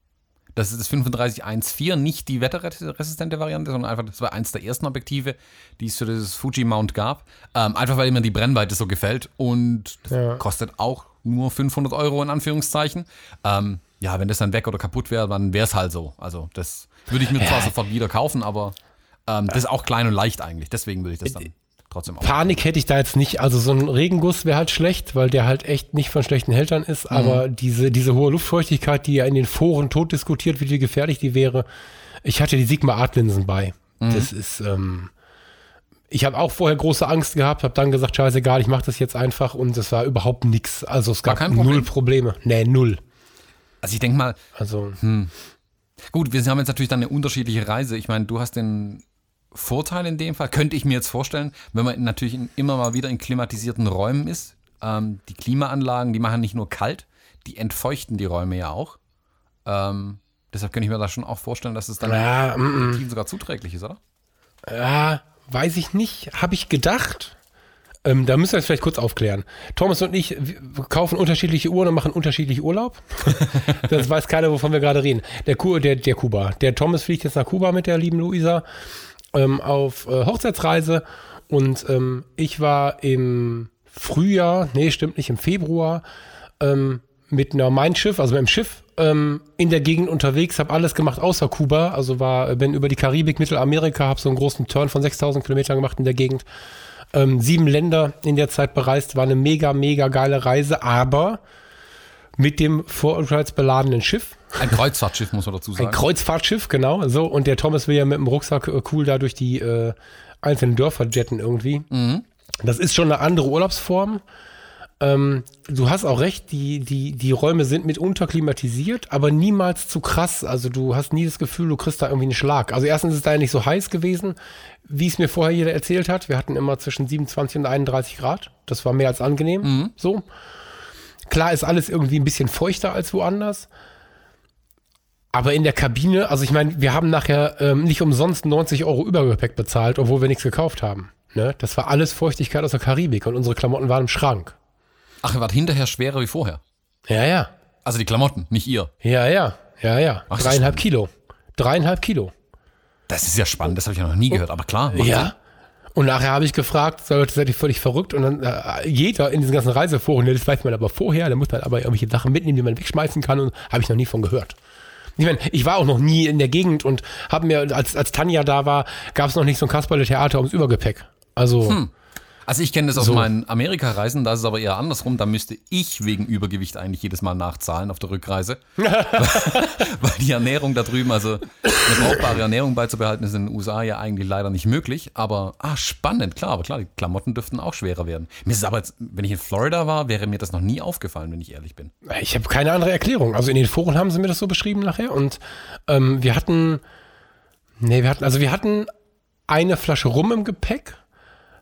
Das ist das 3514, nicht die wetterresistente Variante, sondern einfach, das war eins der ersten Objektive, die es für das Fuji Mount gab. Ähm, einfach weil mir die Brennweite so gefällt und das ja. kostet auch nur 500 Euro in Anführungszeichen. Ähm, ja, wenn das dann weg oder kaputt wäre, dann wäre es halt so. Also das würde ich mir ja. zwar sofort wieder kaufen, aber ähm, das ist auch klein und leicht eigentlich. Deswegen würde ich das dann trotzdem auch. Panik hätte ich da jetzt nicht. Also so ein Regenguss wäre halt schlecht, weil der halt echt nicht von schlechten Hältern ist. Mhm. Aber diese, diese hohe Luftfeuchtigkeit, die ja in den Foren tot diskutiert wird, wie gefährlich die wäre. Ich hatte die Sigma Art Linsen bei. Mhm. Das ist, ähm, ich habe auch vorher große Angst gehabt, habe dann gesagt, scheißegal, ich mache das jetzt einfach und es war überhaupt nichts. Also es gab Problem. null Probleme. Nee, null. Also ich denke mal, also hm. gut, wir haben jetzt natürlich dann eine unterschiedliche Reise. Ich meine, du hast den Vorteil in dem Fall, könnte ich mir jetzt vorstellen, wenn man natürlich immer mal wieder in klimatisierten Räumen ist. Ähm, die Klimaanlagen, die machen nicht nur kalt, die entfeuchten die Räume ja auch. Ähm, deshalb könnte ich mir da schon auch vorstellen, dass es dann ja, mm, sogar zuträglich ist, oder? Ja, weiß ich nicht. Habe ich gedacht. Ähm, da müssen wir jetzt vielleicht kurz aufklären. Thomas und ich kaufen unterschiedliche Uhren und machen unterschiedlich Urlaub. das weiß keiner, wovon wir gerade reden. Der, Ku der, der Kuba. Der Thomas fliegt jetzt nach Kuba mit der lieben Luisa ähm, auf äh, Hochzeitsreise. Und ähm, ich war im Frühjahr, nee, stimmt nicht, im Februar ähm, mit einer Mein Schiff, also mit dem Schiff ähm, in der Gegend unterwegs, habe alles gemacht außer Kuba, also war, bin über die Karibik, Mittelamerika, habe so einen großen Turn von 6000 Kilometern gemacht in der Gegend. Ähm, sieben Länder in der Zeit bereist, war eine mega, mega geile Reise, aber mit dem vorurteilsbeladenen Schiff. Ein Kreuzfahrtschiff, muss man dazu sagen. Ein Kreuzfahrtschiff, genau. So, und der Thomas will ja mit dem Rucksack äh, cool da durch die äh, einzelnen Dörfer jetten irgendwie. Mhm. Das ist schon eine andere Urlaubsform. Ähm, du hast auch recht, die, die, die Räume sind mitunter klimatisiert, aber niemals zu krass. Also du hast nie das Gefühl, du kriegst da irgendwie einen Schlag. Also erstens ist es da ja nicht so heiß gewesen, wie es mir vorher jeder erzählt hat. Wir hatten immer zwischen 27 und 31 Grad. Das war mehr als angenehm. Mhm. So. Klar ist alles irgendwie ein bisschen feuchter als woanders. Aber in der Kabine, also ich meine, wir haben nachher ähm, nicht umsonst 90 Euro Übergepäck bezahlt, obwohl wir nichts gekauft haben. Ne? Das war alles Feuchtigkeit aus der Karibik und unsere Klamotten waren im Schrank. Ach, ihr wart hinterher schwerer wie vorher? Ja, ja. Also die Klamotten, nicht ihr? Ja, ja. Ja, ja. Ach, Dreieinhalb Kilo. Dreieinhalb Kilo. Das ist ja spannend, das habe ich ja noch nie gehört, aber klar. Ja. Und nachher habe ich gefragt, Leute, seid ihr völlig verrückt? Und dann äh, jeder in diesen ganzen Reiseforen, das weiß man aber vorher, da muss man aber irgendwelche Sachen mitnehmen, die man wegschmeißen kann und habe ich noch nie von gehört. Ich meine, ich war auch noch nie in der Gegend und habe mir, als, als Tanja da war, gab es noch nicht so ein Kasperle-Theater ums Übergepäck. Also. Hm. Also ich kenne das aus so. meinen Amerika-Reisen, da ist es aber eher andersrum. Da müsste ich wegen Übergewicht eigentlich jedes Mal nachzahlen auf der Rückreise. weil die Ernährung da drüben, also eine brauchbare Ernährung beizubehalten, ist in den USA ja eigentlich leider nicht möglich. Aber, ah, spannend, klar, aber klar, die Klamotten dürften auch schwerer werden. Mir ist aber jetzt, wenn ich in Florida war, wäre mir das noch nie aufgefallen, wenn ich ehrlich bin. Ich habe keine andere Erklärung. Also in den Foren haben sie mir das so beschrieben nachher. Und ähm, wir hatten, nee, wir hatten, also wir hatten eine Flasche Rum im Gepäck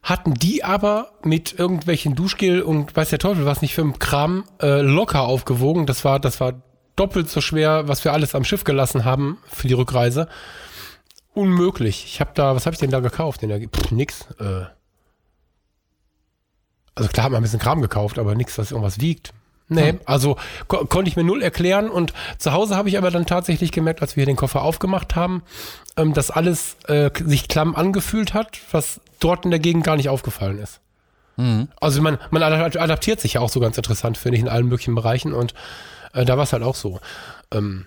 hatten die aber mit irgendwelchen Duschgel und weiß der Teufel was nicht für ein Kram äh, locker aufgewogen. Das war, das war doppelt so schwer, was wir alles am Schiff gelassen haben für die Rückreise. Unmöglich. Ich habe da, was habe ich denn da gekauft? In der, pff, nix. Äh. Also klar hat man ein bisschen Kram gekauft, aber nichts, was irgendwas wiegt. Nee, hm. also ko konnte ich mir null erklären und zu Hause habe ich aber dann tatsächlich gemerkt, als wir den Koffer aufgemacht haben, ähm, dass alles äh, sich klamm angefühlt hat, was dort in der Gegend gar nicht aufgefallen ist. Mhm. Also man, man adaptiert sich ja auch so ganz interessant, finde ich, in allen möglichen Bereichen und äh, da war es halt auch so. Ähm,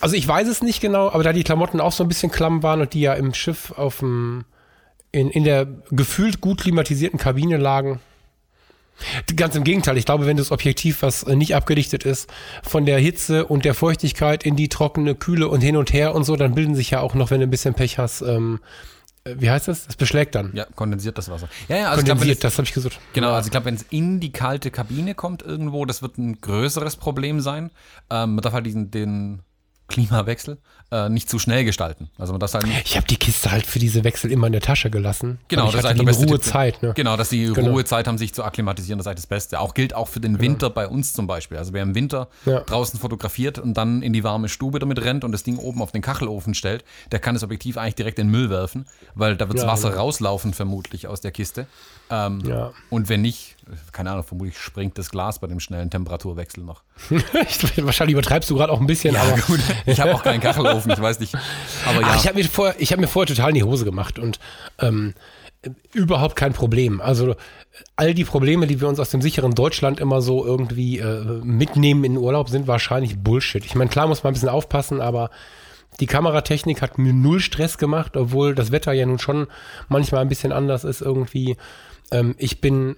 also ich weiß es nicht genau, aber da die Klamotten auch so ein bisschen klamm waren und die ja im Schiff auf dem, in, in der gefühlt gut klimatisierten Kabine lagen, Ganz im Gegenteil, ich glaube, wenn das Objektiv, was äh, nicht abgedichtet ist, von der Hitze und der Feuchtigkeit in die trockene Kühle und hin und her und so, dann bilden sich ja auch noch, wenn du ein bisschen Pech hast, ähm, äh, wie heißt das? Das beschlägt dann. Ja, kondensiert das Wasser. Ja, ja, also kondensiert, glaub, das habe ich gesucht. Genau, also ich glaube, wenn es in die kalte Kabine kommt irgendwo, das wird ein größeres Problem sein. Ähm, man darf halt diesen, den Klimawechsel äh, nicht zu schnell gestalten. Also man das halt ich habe die Kiste halt für diese Wechsel immer in der Tasche gelassen. Genau, das ist die Ruhezeit. Ne? Genau, dass die genau. Ruhezeit haben, sich zu akklimatisieren, das ist halt das Beste. Auch gilt auch für den genau. Winter bei uns zum Beispiel. Also wer im Winter ja. draußen fotografiert und dann in die warme Stube damit rennt und das Ding oben auf den Kachelofen stellt, der kann das Objektiv eigentlich direkt in den Müll werfen, weil da wird das ja, Wasser genau. rauslaufen vermutlich aus der Kiste. Ähm, ja. Und wenn nicht, keine Ahnung, vermutlich springt das Glas bei dem schnellen Temperaturwechsel noch. Wahrscheinlich übertreibst du gerade auch ein bisschen. Ja, aber gut. Ich habe auch keinen Kachelofen, ich weiß nicht. Aber ja. Ach, ich habe mir, vorher, hab mir vorher total in die Hose gemacht und ähm, überhaupt kein Problem. Also all die Probleme, die wir uns aus dem sicheren Deutschland immer so irgendwie äh, mitnehmen in den Urlaub, sind wahrscheinlich Bullshit. Ich meine, klar muss man ein bisschen aufpassen, aber die Kameratechnik hat mir null Stress gemacht, obwohl das Wetter ja nun schon manchmal ein bisschen anders ist irgendwie. Ähm, ich bin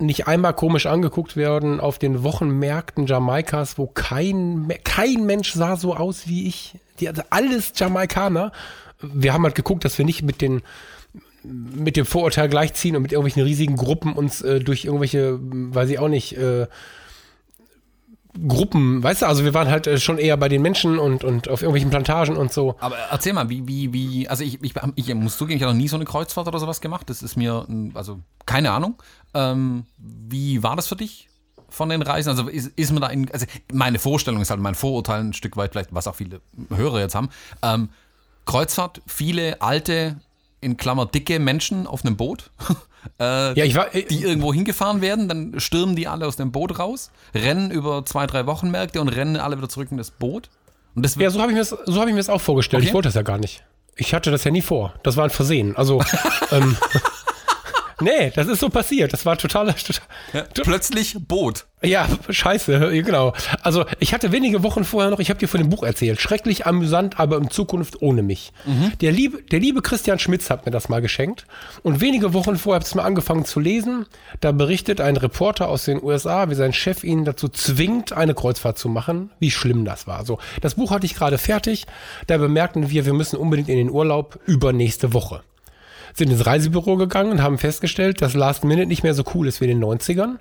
nicht einmal komisch angeguckt werden auf den Wochenmärkten Jamaikas, wo kein, kein Mensch sah so aus wie ich. Die, also alles Jamaikaner. Wir haben halt geguckt, dass wir nicht mit den mit dem Vorurteil gleichziehen und mit irgendwelchen riesigen Gruppen uns äh, durch irgendwelche, weiß ich auch nicht, äh, Gruppen, weißt du, also wir waren halt äh, schon eher bei den Menschen und, und auf irgendwelchen Plantagen und so. Aber erzähl mal, wie, wie, wie, also ich, ich, ich muss zugeben, ich habe noch nie so eine Kreuzfahrt oder sowas gemacht. Das ist mir, also keine Ahnung. Ähm, wie war das für dich von den Reisen? Also ist, ist man da in, also meine Vorstellung ist halt mein Vorurteil ein Stück weit, vielleicht, was auch viele Hörer jetzt haben. Ähm, Kreuzfahrt, viele alte in Klammer dicke Menschen auf einem Boot. äh, ja, ich war, ich, die irgendwo hingefahren werden, dann stürmen die alle aus dem Boot raus, rennen über zwei, drei Wochenmärkte und rennen alle wieder zurück in das Boot. Und das ja, so habe ich mir das, so hab ich mir das auch vorgestellt. Okay. Ich wollte das ja gar nicht. Ich hatte das ja nie vor. Das war ein Versehen. Also, ähm, Nee, das ist so passiert. Das war total. total ja, plötzlich Boot. Ja, scheiße, genau. Also ich hatte wenige Wochen vorher noch, ich habe dir von dem Buch erzählt, schrecklich amüsant, aber in Zukunft ohne mich. Mhm. Der, liebe, der liebe Christian Schmitz hat mir das mal geschenkt und wenige Wochen vorher habe ich es mal angefangen zu lesen. Da berichtet ein Reporter aus den USA, wie sein Chef ihn dazu zwingt, eine Kreuzfahrt zu machen, wie schlimm das war. So, das Buch hatte ich gerade fertig, da bemerkten wir, wir müssen unbedingt in den Urlaub übernächste Woche sind ins Reisebüro gegangen und haben festgestellt, dass Last Minute nicht mehr so cool ist wie in den 90ern.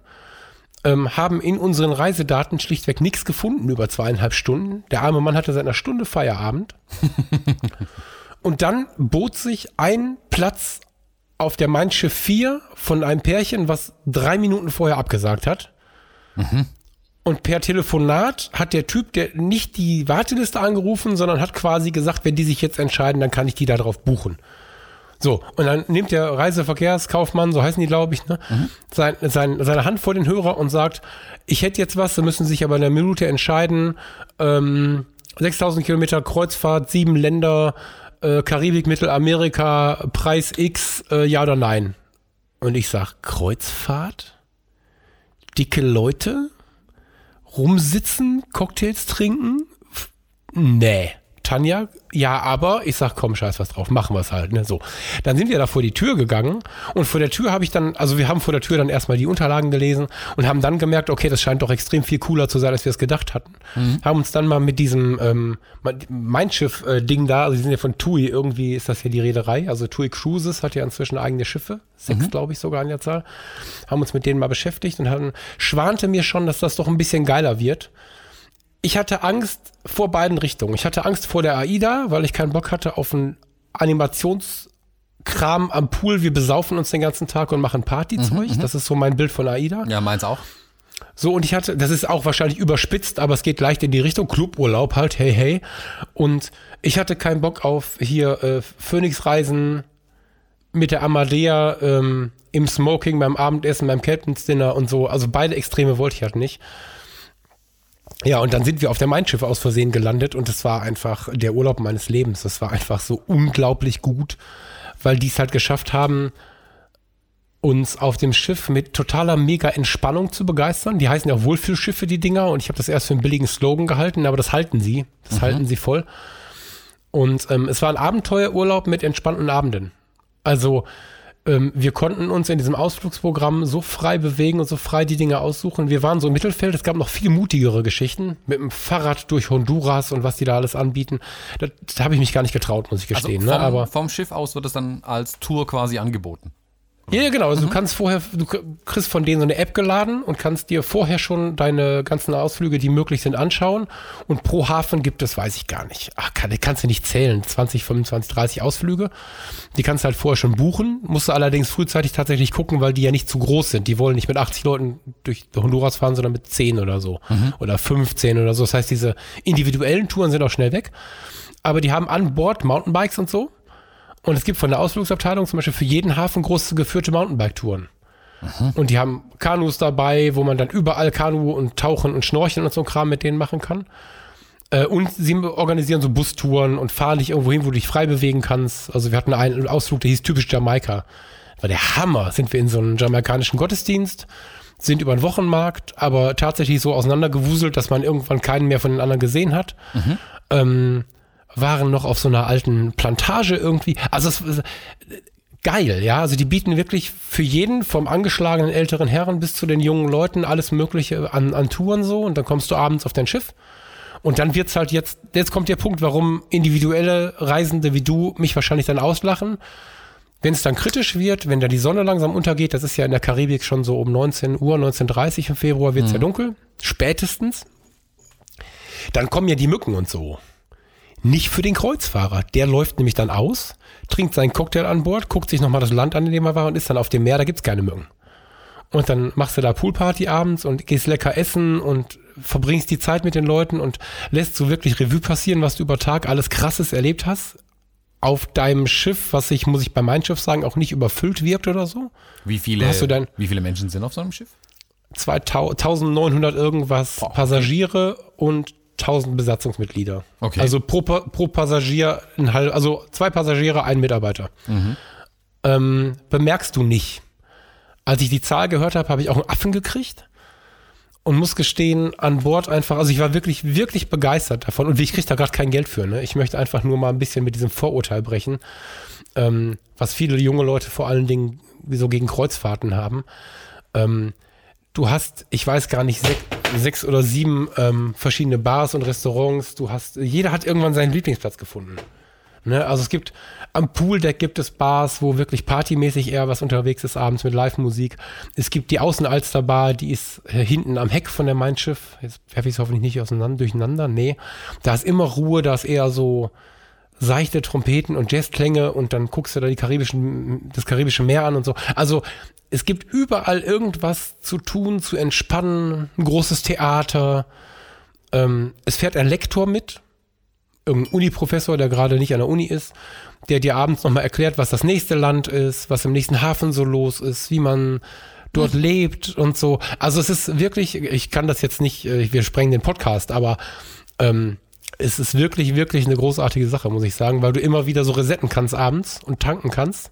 Ähm, haben in unseren Reisedaten schlichtweg nichts gefunden über zweieinhalb Stunden. Der arme Mann hatte seit einer Stunde Feierabend. und dann bot sich ein Platz auf der Mein Schiff 4 von einem Pärchen, was drei Minuten vorher abgesagt hat. Mhm. Und per Telefonat hat der Typ, der nicht die Warteliste angerufen, sondern hat quasi gesagt, wenn die sich jetzt entscheiden, dann kann ich die darauf buchen. So, und dann nimmt der Reiseverkehrskaufmann, so heißen die, glaube ich, ne, mhm. sein, sein, seine Hand vor den Hörer und sagt, ich hätte jetzt was, Sie müssen sich aber in einer Minute entscheiden. Ähm, 6000 Kilometer Kreuzfahrt, sieben Länder, äh, Karibik, Mittelamerika, Preis X, äh, ja oder nein? Und ich sag, Kreuzfahrt? Dicke Leute? Rumsitzen? Cocktails trinken? Nee. Tanja, ja, aber ich sag, komm, scheiß was drauf, machen wir es halt, ne, so. Dann sind wir da vor die Tür gegangen und vor der Tür habe ich dann, also wir haben vor der Tür dann erstmal die Unterlagen gelesen und haben dann gemerkt, okay, das scheint doch extrem viel cooler zu sein, als wir es gedacht hatten. Mhm. Haben uns dann mal mit diesem ähm, Mein Schiff-Ding da, also die sind ja von TUI, irgendwie ist das ja die Reederei, also TUI Cruises hat ja inzwischen eigene Schiffe, sechs, mhm. glaube ich, sogar an der Zahl, haben uns mit denen mal beschäftigt und haben, schwante mir schon, dass das doch ein bisschen geiler wird ich hatte Angst vor beiden Richtungen. Ich hatte Angst vor der AIDA, weil ich keinen Bock hatte auf einen Animationskram am Pool. Wir besaufen uns den ganzen Tag und machen Partyzeug. Mhm, mhm, das ist so mein Bild von AIDA. Ja, meins auch. So, und ich hatte, das ist auch wahrscheinlich überspitzt, aber es geht leicht in die Richtung Cluburlaub halt, hey, hey. Und ich hatte keinen Bock auf hier äh, Phoenix-Reisen mit der Amadea ähm, im Smoking, beim Abendessen, beim Captain's Dinner und so. Also beide Extreme wollte ich halt nicht. Ja, und dann sind wir auf der Mein Schiff aus Versehen gelandet und es war einfach der Urlaub meines Lebens. Das war einfach so unglaublich gut, weil die es halt geschafft haben, uns auf dem Schiff mit totaler mega Entspannung zu begeistern. Die heißen ja Wohlfühlschiffe, die Dinger, und ich habe das erst für einen billigen Slogan gehalten, aber das halten sie. Das mhm. halten sie voll. Und ähm, es war ein Abenteuerurlaub mit entspannten Abenden. Also ähm, wir konnten uns in diesem Ausflugsprogramm so frei bewegen und so frei die Dinge aussuchen. Wir waren so im Mittelfeld. Es gab noch viel mutigere Geschichten mit dem Fahrrad durch Honduras und was die da alles anbieten. Da, da habe ich mich gar nicht getraut, muss ich also gestehen. Also vom, ne? Aber vom Schiff aus wird es dann als Tour quasi angeboten. Ja, genau. Also mhm. du kannst vorher, du kriegst von denen so eine App geladen und kannst dir vorher schon deine ganzen Ausflüge, die möglich sind, anschauen. Und pro Hafen gibt es, weiß ich gar nicht. Ach, kann, kannst du nicht zählen. 20, 25, 30 Ausflüge. Die kannst du halt vorher schon buchen. Musst du allerdings frühzeitig tatsächlich gucken, weil die ja nicht zu groß sind. Die wollen nicht mit 80 Leuten durch Honduras fahren, sondern mit 10 oder so. Mhm. Oder 15 oder so. Das heißt, diese individuellen Touren sind auch schnell weg. Aber die haben an Bord Mountainbikes und so. Und es gibt von der Ausflugsabteilung zum Beispiel für jeden Hafen große geführte Mountainbike-Touren. Mhm. Und die haben Kanus dabei, wo man dann überall Kanu und Tauchen und Schnorcheln und so ein Kram mit denen machen kann. Äh, und sie organisieren so Bustouren und fahren dich irgendwo hin, wo du dich frei bewegen kannst. Also wir hatten einen Ausflug, der hieß typisch Jamaika. war der Hammer. Sind wir in so einem jamaikanischen Gottesdienst, sind über einen Wochenmarkt, aber tatsächlich so auseinandergewuselt, dass man irgendwann keinen mehr von den anderen gesehen hat. Mhm. Ähm, waren noch auf so einer alten Plantage irgendwie. Also es, ist geil, ja. Also die bieten wirklich für jeden, vom angeschlagenen älteren Herren bis zu den jungen Leuten, alles Mögliche an, an Touren so. Und dann kommst du abends auf dein Schiff. Und dann wird's halt jetzt, jetzt kommt der Punkt, warum individuelle Reisende wie du mich wahrscheinlich dann auslachen. Wenn es dann kritisch wird, wenn da die Sonne langsam untergeht, das ist ja in der Karibik schon so um 19 Uhr, 19.30 im Februar wird's mhm. ja dunkel, spätestens. Dann kommen ja die Mücken und so. Nicht für den Kreuzfahrer. Der läuft nämlich dann aus, trinkt seinen Cocktail an Bord, guckt sich nochmal das Land an, in dem er war und ist dann auf dem Meer, da gibt's keine Mücken. Und dann machst du da Poolparty abends und gehst lecker essen und verbringst die Zeit mit den Leuten und lässt so wirklich Revue passieren, was du über Tag alles Krasses erlebt hast. auf deinem Schiff, was ich, muss ich bei meinem Schiff sagen, auch nicht überfüllt wirkt oder so. Wie viele, hast du dein, wie viele Menschen sind auf so einem Schiff? 2900 irgendwas. Passagiere und 1000 Besatzungsmitglieder. Okay. Also pro, pro Passagier, ein halb, also zwei Passagiere, ein Mitarbeiter. Mhm. Ähm, bemerkst du nicht. Als ich die Zahl gehört habe, habe ich auch einen Affen gekriegt und muss gestehen, an Bord einfach, also ich war wirklich, wirklich begeistert davon und ich kriege da gerade kein Geld für. Ne? Ich möchte einfach nur mal ein bisschen mit diesem Vorurteil brechen, ähm, was viele junge Leute vor allen Dingen so gegen Kreuzfahrten haben. Ähm, du hast, ich weiß gar nicht, sech, sechs oder sieben ähm, verschiedene Bars und Restaurants. Du hast, jeder hat irgendwann seinen Lieblingsplatz gefunden. Ne? Also es gibt am Pooldeck gibt es Bars, wo wirklich partymäßig eher was unterwegs ist abends mit Live-Musik. Es gibt die Außenalster-Bar, die ist hinten am Heck von der Mein Schiff. Jetzt werfe ich es hoffentlich nicht auseinander, durcheinander. Nee, da ist immer Ruhe, da ist eher so seichte Trompeten und Jazzklänge und dann guckst du da die karibischen, das karibische Meer an und so. Also es gibt überall irgendwas zu tun, zu entspannen, ein großes Theater. Ähm, es fährt ein Lektor mit, irgendein Uni-Professor, der gerade nicht an der Uni ist, der dir abends nochmal erklärt, was das nächste Land ist, was im nächsten Hafen so los ist, wie man dort mhm. lebt und so. Also es ist wirklich, ich kann das jetzt nicht, äh, wir sprengen den Podcast, aber ähm, es ist wirklich, wirklich eine großartige Sache, muss ich sagen, weil du immer wieder so resetten kannst abends und tanken kannst.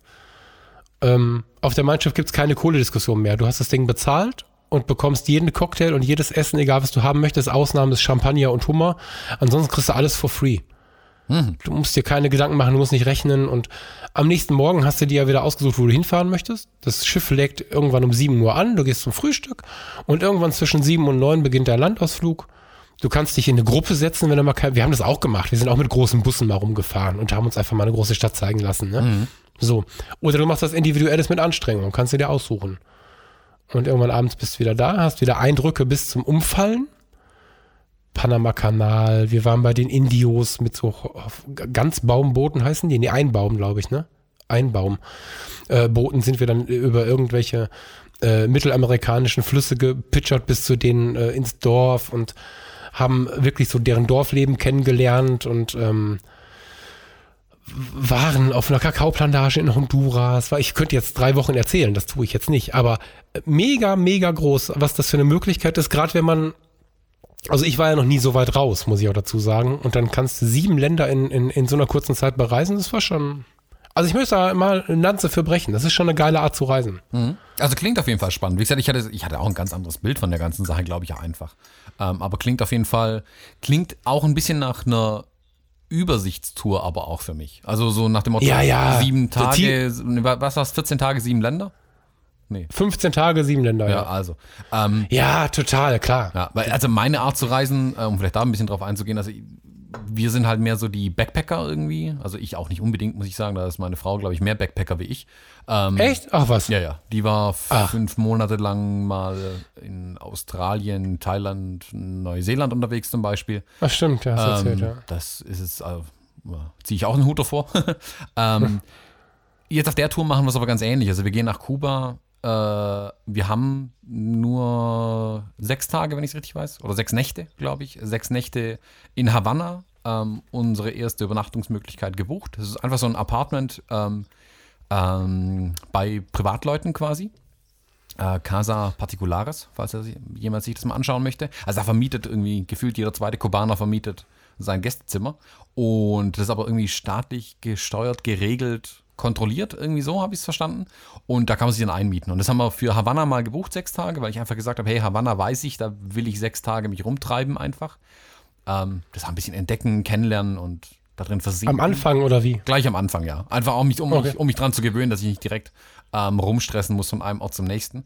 Ähm, auf der Mannschaft gibt es keine Kohlediskussion mehr. Du hast das Ding bezahlt und bekommst jeden Cocktail und jedes Essen, egal was du haben möchtest, Ausnahme ist Champagner und Hummer. Ansonsten kriegst du alles for free. Hm. Du musst dir keine Gedanken machen, du musst nicht rechnen und am nächsten Morgen hast du dir ja wieder ausgesucht, wo du hinfahren möchtest. Das Schiff legt irgendwann um 7 Uhr an, du gehst zum Frühstück und irgendwann zwischen 7 und 9 beginnt der Landausflug Du kannst dich in eine Gruppe setzen, wenn du mal kein, wir haben das auch gemacht. Wir sind auch mit großen Bussen mal rumgefahren und haben uns einfach mal eine große Stadt zeigen lassen. Ne? Mhm. So. Oder du machst das Individuelles mit Anstrengung, kannst du dir aussuchen. Und irgendwann abends bist du wieder da, hast wieder Eindrücke bis zum Umfallen. Panama-Kanal, wir waren bei den Indios mit so Ganzbaumbooten heißen die? Nee, Einbaum, glaube ich, ne? Einbaum. Äh, Booten sind wir dann über irgendwelche äh, mittelamerikanischen Flüsse gepitchert bis zu denen äh, ins Dorf und haben wirklich so deren Dorfleben kennengelernt und ähm, waren auf einer Kakaoplantage in Honduras. Ich könnte jetzt drei Wochen erzählen, das tue ich jetzt nicht, aber mega, mega groß, was das für eine Möglichkeit ist, gerade wenn man, also ich war ja noch nie so weit raus, muss ich auch dazu sagen, und dann kannst du sieben Länder in, in, in so einer kurzen Zeit bereisen, das war schon, also ich möchte da mal eine Lanze für brechen, das ist schon eine geile Art zu reisen. Mhm. Also klingt auf jeden Fall spannend. Wie gesagt, ich hatte, ich hatte auch ein ganz anderes Bild von der ganzen Sache, glaube ich, ja einfach. Ähm, aber klingt auf jeden Fall, klingt auch ein bisschen nach einer Übersichtstour, aber auch für mich. Also so nach dem Motto, ja, ja. sieben Tage, was war es, 14 Tage, sieben Länder? Nee. 15 Tage, sieben Länder, ja. Ja, also. Ähm, ja, total, klar. Ja, weil, also meine Art zu reisen, äh, um vielleicht da ein bisschen drauf einzugehen, also wir sind halt mehr so die Backpacker irgendwie. Also ich auch nicht unbedingt, muss ich sagen. Da ist meine Frau, glaube ich, mehr Backpacker wie ich. Ähm, Echt? Ach was? Ja, ja. Die war Ach. fünf Monate lang mal in Australien, Thailand, Neuseeland unterwegs zum Beispiel. Ach stimmt, ja, hast ähm, erzählt, ja. Das ist es, also, ziehe ich auch einen Hut davor. ähm, jetzt auf der Tour machen wir es aber ganz ähnlich. Also wir gehen nach Kuba äh, wir haben nur sechs Tage, wenn ich es richtig weiß, oder sechs Nächte, glaube ich, sechs Nächte in Havanna ähm, unsere erste Übernachtungsmöglichkeit gebucht. Das ist einfach so ein Apartment ähm, ähm, bei Privatleuten quasi. Äh, Casa Particulares, falls jemand sich das mal anschauen möchte. Also da vermietet irgendwie gefühlt jeder zweite Kubaner vermietet sein Gästezimmer. Und das ist aber irgendwie staatlich gesteuert, geregelt kontrolliert, irgendwie so habe ich es verstanden. Und da kann man sich dann einmieten. Und das haben wir für Havanna mal gebucht, sechs Tage, weil ich einfach gesagt habe, hey, Havanna weiß ich, da will ich sechs Tage mich rumtreiben einfach. Ähm, das ein bisschen entdecken, kennenlernen und da drin versinken. Am Anfang oder wie? Gleich am Anfang, ja. Einfach auch mich, um, okay. mich, um mich dran zu gewöhnen, dass ich nicht direkt ähm, rumstressen muss von einem Ort zum nächsten.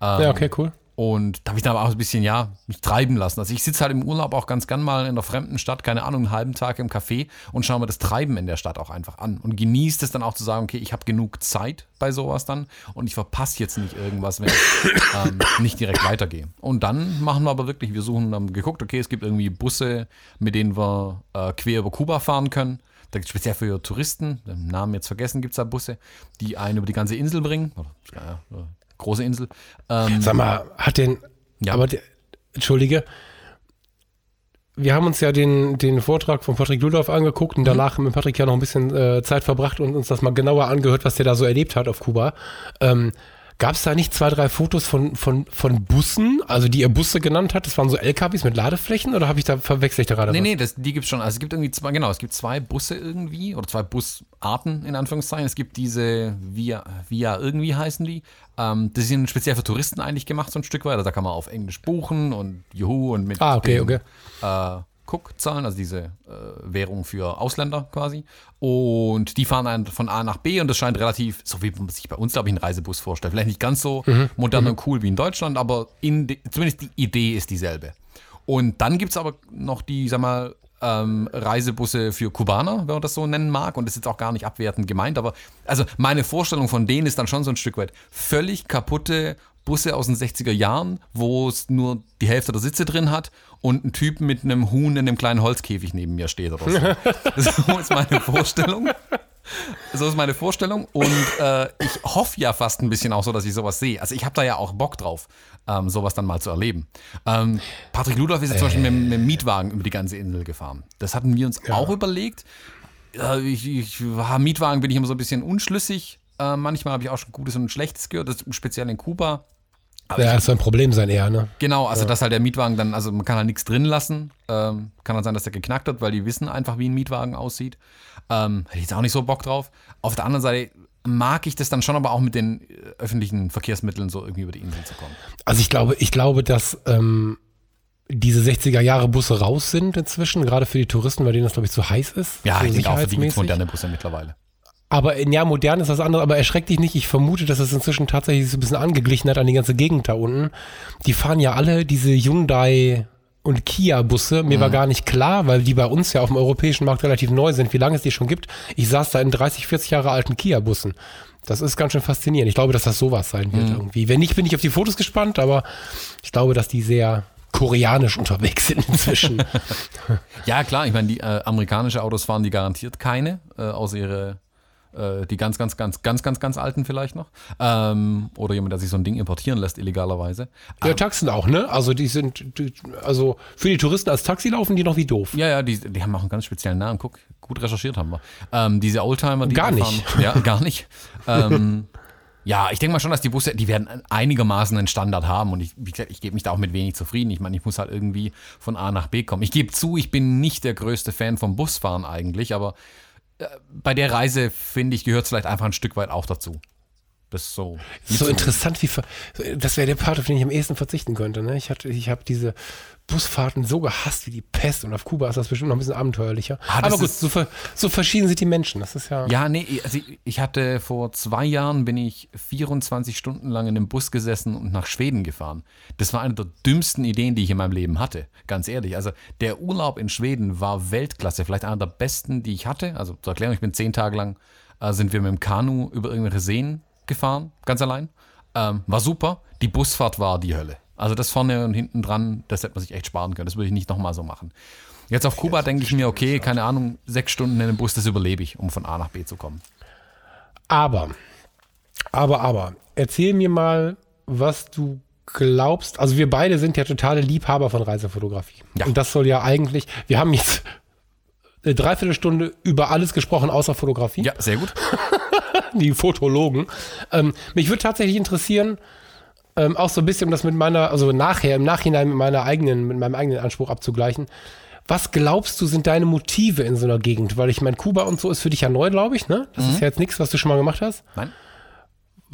Ähm, ja, okay, cool. Und da habe ich dann aber auch ein bisschen, ja, mich treiben lassen. Also ich sitze halt im Urlaub auch ganz gern mal in einer fremden Stadt, keine Ahnung, einen halben Tag im Café und schaue mir das Treiben in der Stadt auch einfach an. Und genieße es dann auch zu sagen, okay, ich habe genug Zeit bei sowas dann und ich verpasse jetzt nicht irgendwas, wenn ich ähm, nicht direkt weitergehe. Und dann machen wir aber wirklich, wir suchen, haben geguckt, okay, es gibt irgendwie Busse, mit denen wir äh, quer über Kuba fahren können. Da gibt es speziell für Touristen, den Namen jetzt vergessen, gibt es da Busse, die einen über die ganze Insel bringen. Oder, ja, große Insel. Ähm, Sag mal, hat den, ja. aber der, entschuldige, wir haben uns ja den, den Vortrag von Patrick Ludolf angeguckt und mhm. danach mit Patrick ja noch ein bisschen äh, Zeit verbracht und uns das mal genauer angehört, was der da so erlebt hat auf Kuba. Ähm, Gab es da nicht zwei, drei Fotos von, von, von Bussen, also die er Busse genannt hat? Das waren so LKWs mit Ladeflächen oder habe ich da verwechselt gerade? Nee, was? nee, das, die gibt es schon. Also es gibt irgendwie zwei, genau, es gibt zwei Busse irgendwie oder zwei Busarten in Anführungszeichen. Es gibt diese Via, Via irgendwie heißen die. Ähm, die sind speziell für Touristen eigentlich gemacht, so ein Stück weiter. Da kann man auf Englisch buchen und Juhu und mit. Ah, okay, dem, okay. Äh, Cook zahlen, also diese äh, Währung für Ausländer quasi. Und die fahren dann von A nach B und das scheint relativ, so wie man sich bei uns, glaube ich, einen Reisebus vorstellt. Vielleicht nicht ganz so mhm. modern mhm. und cool wie in Deutschland, aber in die, zumindest die Idee ist dieselbe. Und dann gibt es aber noch die, sag mal, ähm, Reisebusse für Kubaner, wenn man das so nennen mag. Und das ist jetzt auch gar nicht abwertend gemeint, aber also meine Vorstellung von denen ist dann schon so ein Stück weit völlig kaputte Busse aus den 60er Jahren, wo es nur die Hälfte der Sitze drin hat und ein Typ mit einem Huhn in einem kleinen Holzkäfig neben mir steht oder so. so ist meine Vorstellung. So ist meine Vorstellung und äh, ich hoffe ja fast ein bisschen auch so, dass ich sowas sehe. Also ich habe da ja auch Bock drauf, ähm, sowas dann mal zu erleben. Ähm, Patrick Ludolf ist ja zum Beispiel mit, mit, dem Mietwagen über die ganze Insel gefahren. Das hatten wir uns ja. auch überlegt. Äh, ich, ich, Mietwagen bin ich immer so ein bisschen unschlüssig. Äh, manchmal habe ich auch schon Gutes und Schlechtes gehört, das, speziell in Kuba. Aber ja, das soll ein Problem sein eher, ne? Genau, also ja. dass halt der Mietwagen dann, also man kann halt nichts drin lassen. Ähm, kann halt sein, dass der geknackt hat, weil die wissen einfach, wie ein Mietwagen aussieht. Ähm, hätte ich jetzt auch nicht so Bock drauf. Auf der anderen Seite mag ich das dann schon, aber auch mit den äh, öffentlichen Verkehrsmitteln so irgendwie über die Insel zu kommen. Also ich glaube, ich glaube, dass ähm, diese 60er Jahre Busse raus sind inzwischen, gerade für die Touristen, bei denen das, glaube ich, zu heiß ist. Ja, so ich denke auch für die moderne Busse mittlerweile. Aber ja, modern ist was anderes, aber erschreckt dich nicht. Ich vermute, dass es inzwischen tatsächlich so ein bisschen angeglichen hat an die ganze Gegend da unten. Die fahren ja alle diese Hyundai und Kia-Busse. Mir mhm. war gar nicht klar, weil die bei uns ja auf dem europäischen Markt relativ neu sind, wie lange es die schon gibt. Ich saß da in 30, 40 Jahre alten Kia-Bussen. Das ist ganz schön faszinierend. Ich glaube, dass das sowas sein wird mhm. irgendwie. Wenn nicht, bin ich auf die Fotos gespannt, aber ich glaube, dass die sehr koreanisch unterwegs sind inzwischen. ja, klar. Ich meine, die äh, amerikanische Autos fahren die garantiert keine, äh, außer ihre äh, die ganz, ganz, ganz, ganz, ganz, ganz alten vielleicht noch. Ähm, oder jemand, der sich so ein Ding importieren lässt, illegalerweise. Ja, ähm, Taxen auch, ne? Also die sind, die, also für die Touristen als Taxi laufen die noch wie doof. Ja, ja, die, die haben auch einen ganz speziellen Namen. Guck, gut recherchiert haben wir. Ähm, diese Oldtimer, die Gar nicht. Fahren, ja, gar nicht. ähm, ja, ich denke mal schon, dass die Busse, die werden einigermaßen einen Standard haben und ich, wie gesagt, ich gebe mich da auch mit wenig zufrieden. Ich meine, ich muss halt irgendwie von A nach B kommen. Ich gebe zu, ich bin nicht der größte Fan vom Busfahren eigentlich, aber bei der Reise, finde ich, gehört es vielleicht einfach ein Stück weit auch dazu. Ist so. So interessant, wie das wäre der Part, auf den ich am ehesten verzichten könnte. Ne? Ich, ich habe diese Busfahrten so gehasst wie die Pest und auf Kuba ist das bestimmt noch ein bisschen abenteuerlicher. Ah, Aber gut, so, so, verschieden sind die Menschen. Das ist ja. Ja, nee, also ich hatte vor zwei Jahren bin ich 24 Stunden lang in einem Bus gesessen und nach Schweden gefahren. Das war eine der dümmsten Ideen, die ich in meinem Leben hatte. Ganz ehrlich. Also der Urlaub in Schweden war Weltklasse. Vielleicht einer der besten, die ich hatte. Also zur Erklärung, ich bin zehn Tage lang äh, sind wir mit dem Kanu über irgendwelche Seen gefahren, ganz allein. Ähm, war super. Die Busfahrt war die Hölle. Also das vorne und hinten dran, das hätte man sich echt sparen können. Das würde ich nicht nochmal so machen. Jetzt auf Kuba denke ich mir, okay, keine Ahnung, sechs Stunden in einem Bus, das überlebe ich, um von A nach B zu kommen. Aber, aber, aber, erzähl mir mal, was du glaubst. Also wir beide sind ja totale Liebhaber von Reisefotografie. Ja. Und das soll ja eigentlich, wir haben jetzt eine Dreiviertelstunde über alles gesprochen, außer Fotografie. Ja, sehr gut. Die Fotologen. Ähm, mich würde tatsächlich interessieren, ähm, auch so ein bisschen, um das mit meiner, also nachher, im Nachhinein mit meiner eigenen, mit meinem eigenen Anspruch abzugleichen. Was glaubst du, sind deine Motive in so einer Gegend? Weil ich meine, Kuba und so ist für dich ja neu, glaube ich, ne? Das mhm. ist ja jetzt nichts, was du schon mal gemacht hast. Nein.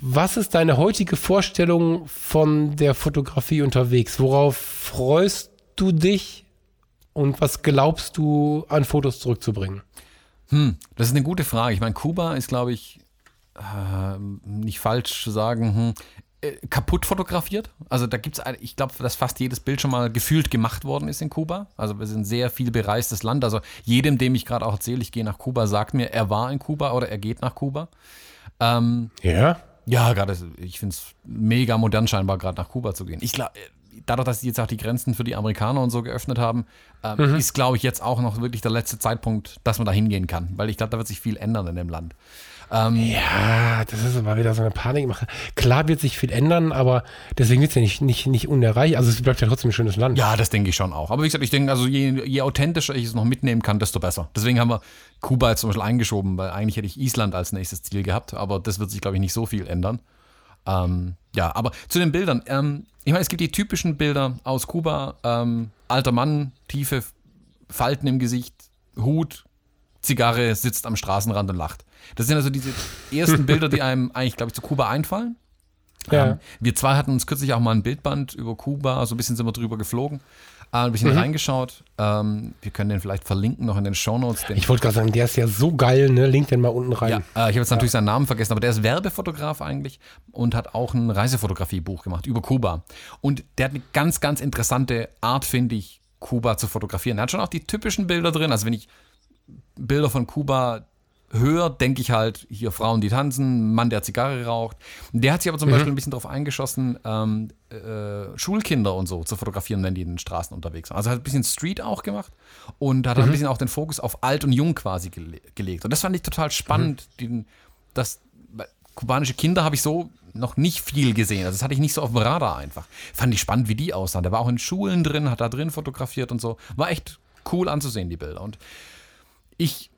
Was ist deine heutige Vorstellung von der Fotografie unterwegs? Worauf freust du dich und was glaubst du an Fotos zurückzubringen? Hm, das ist eine gute Frage. Ich meine, Kuba ist, glaube ich, äh, nicht falsch zu sagen, hm, äh, kaputt fotografiert. Also da gibt es, ich glaube, dass fast jedes Bild schon mal gefühlt gemacht worden ist in Kuba. Also wir sind ein sehr viel bereistes Land. Also jedem, dem ich gerade auch erzähle, ich gehe nach Kuba, sagt mir, er war in Kuba oder er geht nach Kuba. Ähm, ja? Ja, gerade, ich finde es mega modern scheinbar, gerade nach Kuba zu gehen. Ich glaube, dadurch, dass sie jetzt auch die Grenzen für die Amerikaner und so geöffnet haben, äh, mhm. ist, glaube ich, jetzt auch noch wirklich der letzte Zeitpunkt, dass man da hingehen kann. Weil ich glaube, da wird sich viel ändern in dem Land. Ähm, ja, das ist aber wieder so eine Panikmache. Klar wird sich viel ändern, aber deswegen wird es ja nicht, nicht, nicht unerreicht. Also es bleibt ja trotzdem ein schönes Land. Ja, das denke ich schon auch. Aber wie gesagt, ich denke, also je, je authentischer ich es noch mitnehmen kann, desto besser. Deswegen haben wir Kuba jetzt zum Beispiel eingeschoben, weil eigentlich hätte ich Island als nächstes Ziel gehabt, aber das wird sich, glaube ich, nicht so viel ändern. Ähm, ja, aber zu den Bildern. Ähm, ich meine, es gibt die typischen Bilder aus Kuba. Ähm, alter Mann, tiefe Falten im Gesicht, Hut, Zigarre, sitzt am Straßenrand und lacht. Das sind also diese ersten Bilder, die einem eigentlich, glaube ich, zu Kuba einfallen. Ja. Ähm, wir zwei hatten uns kürzlich auch mal ein Bildband über Kuba, so ein bisschen sind wir drüber geflogen. Äh, ein bisschen mhm. reingeschaut. Ähm, wir können den vielleicht verlinken noch in den Shownotes. Den ich wollte gerade sagen, der ist ja so geil, ne? Link den mal unten rein. Ja, äh, ich habe jetzt ja. natürlich seinen Namen vergessen, aber der ist Werbefotograf eigentlich und hat auch ein Reisefotografiebuch gemacht über Kuba. Und der hat eine ganz, ganz interessante Art, finde ich, Kuba zu fotografieren. Er hat schon auch die typischen Bilder drin. Also wenn ich Bilder von Kuba höher, denke ich halt, hier Frauen, die tanzen, Mann, der Zigarre raucht. Der hat sich aber zum mhm. Beispiel ein bisschen darauf eingeschossen, ähm, äh, Schulkinder und so zu fotografieren, wenn die in den Straßen unterwegs sind. Also hat ein bisschen Street auch gemacht und hat mhm. ein bisschen auch den Fokus auf alt und jung quasi gele gelegt. Und das fand ich total spannend, mhm. den, dass kubanische Kinder habe ich so noch nicht viel gesehen. Also das hatte ich nicht so auf dem Radar einfach. Fand ich spannend, wie die aussahen. Der war auch in Schulen drin, hat da drin fotografiert und so. War echt cool anzusehen, die Bilder. Und ich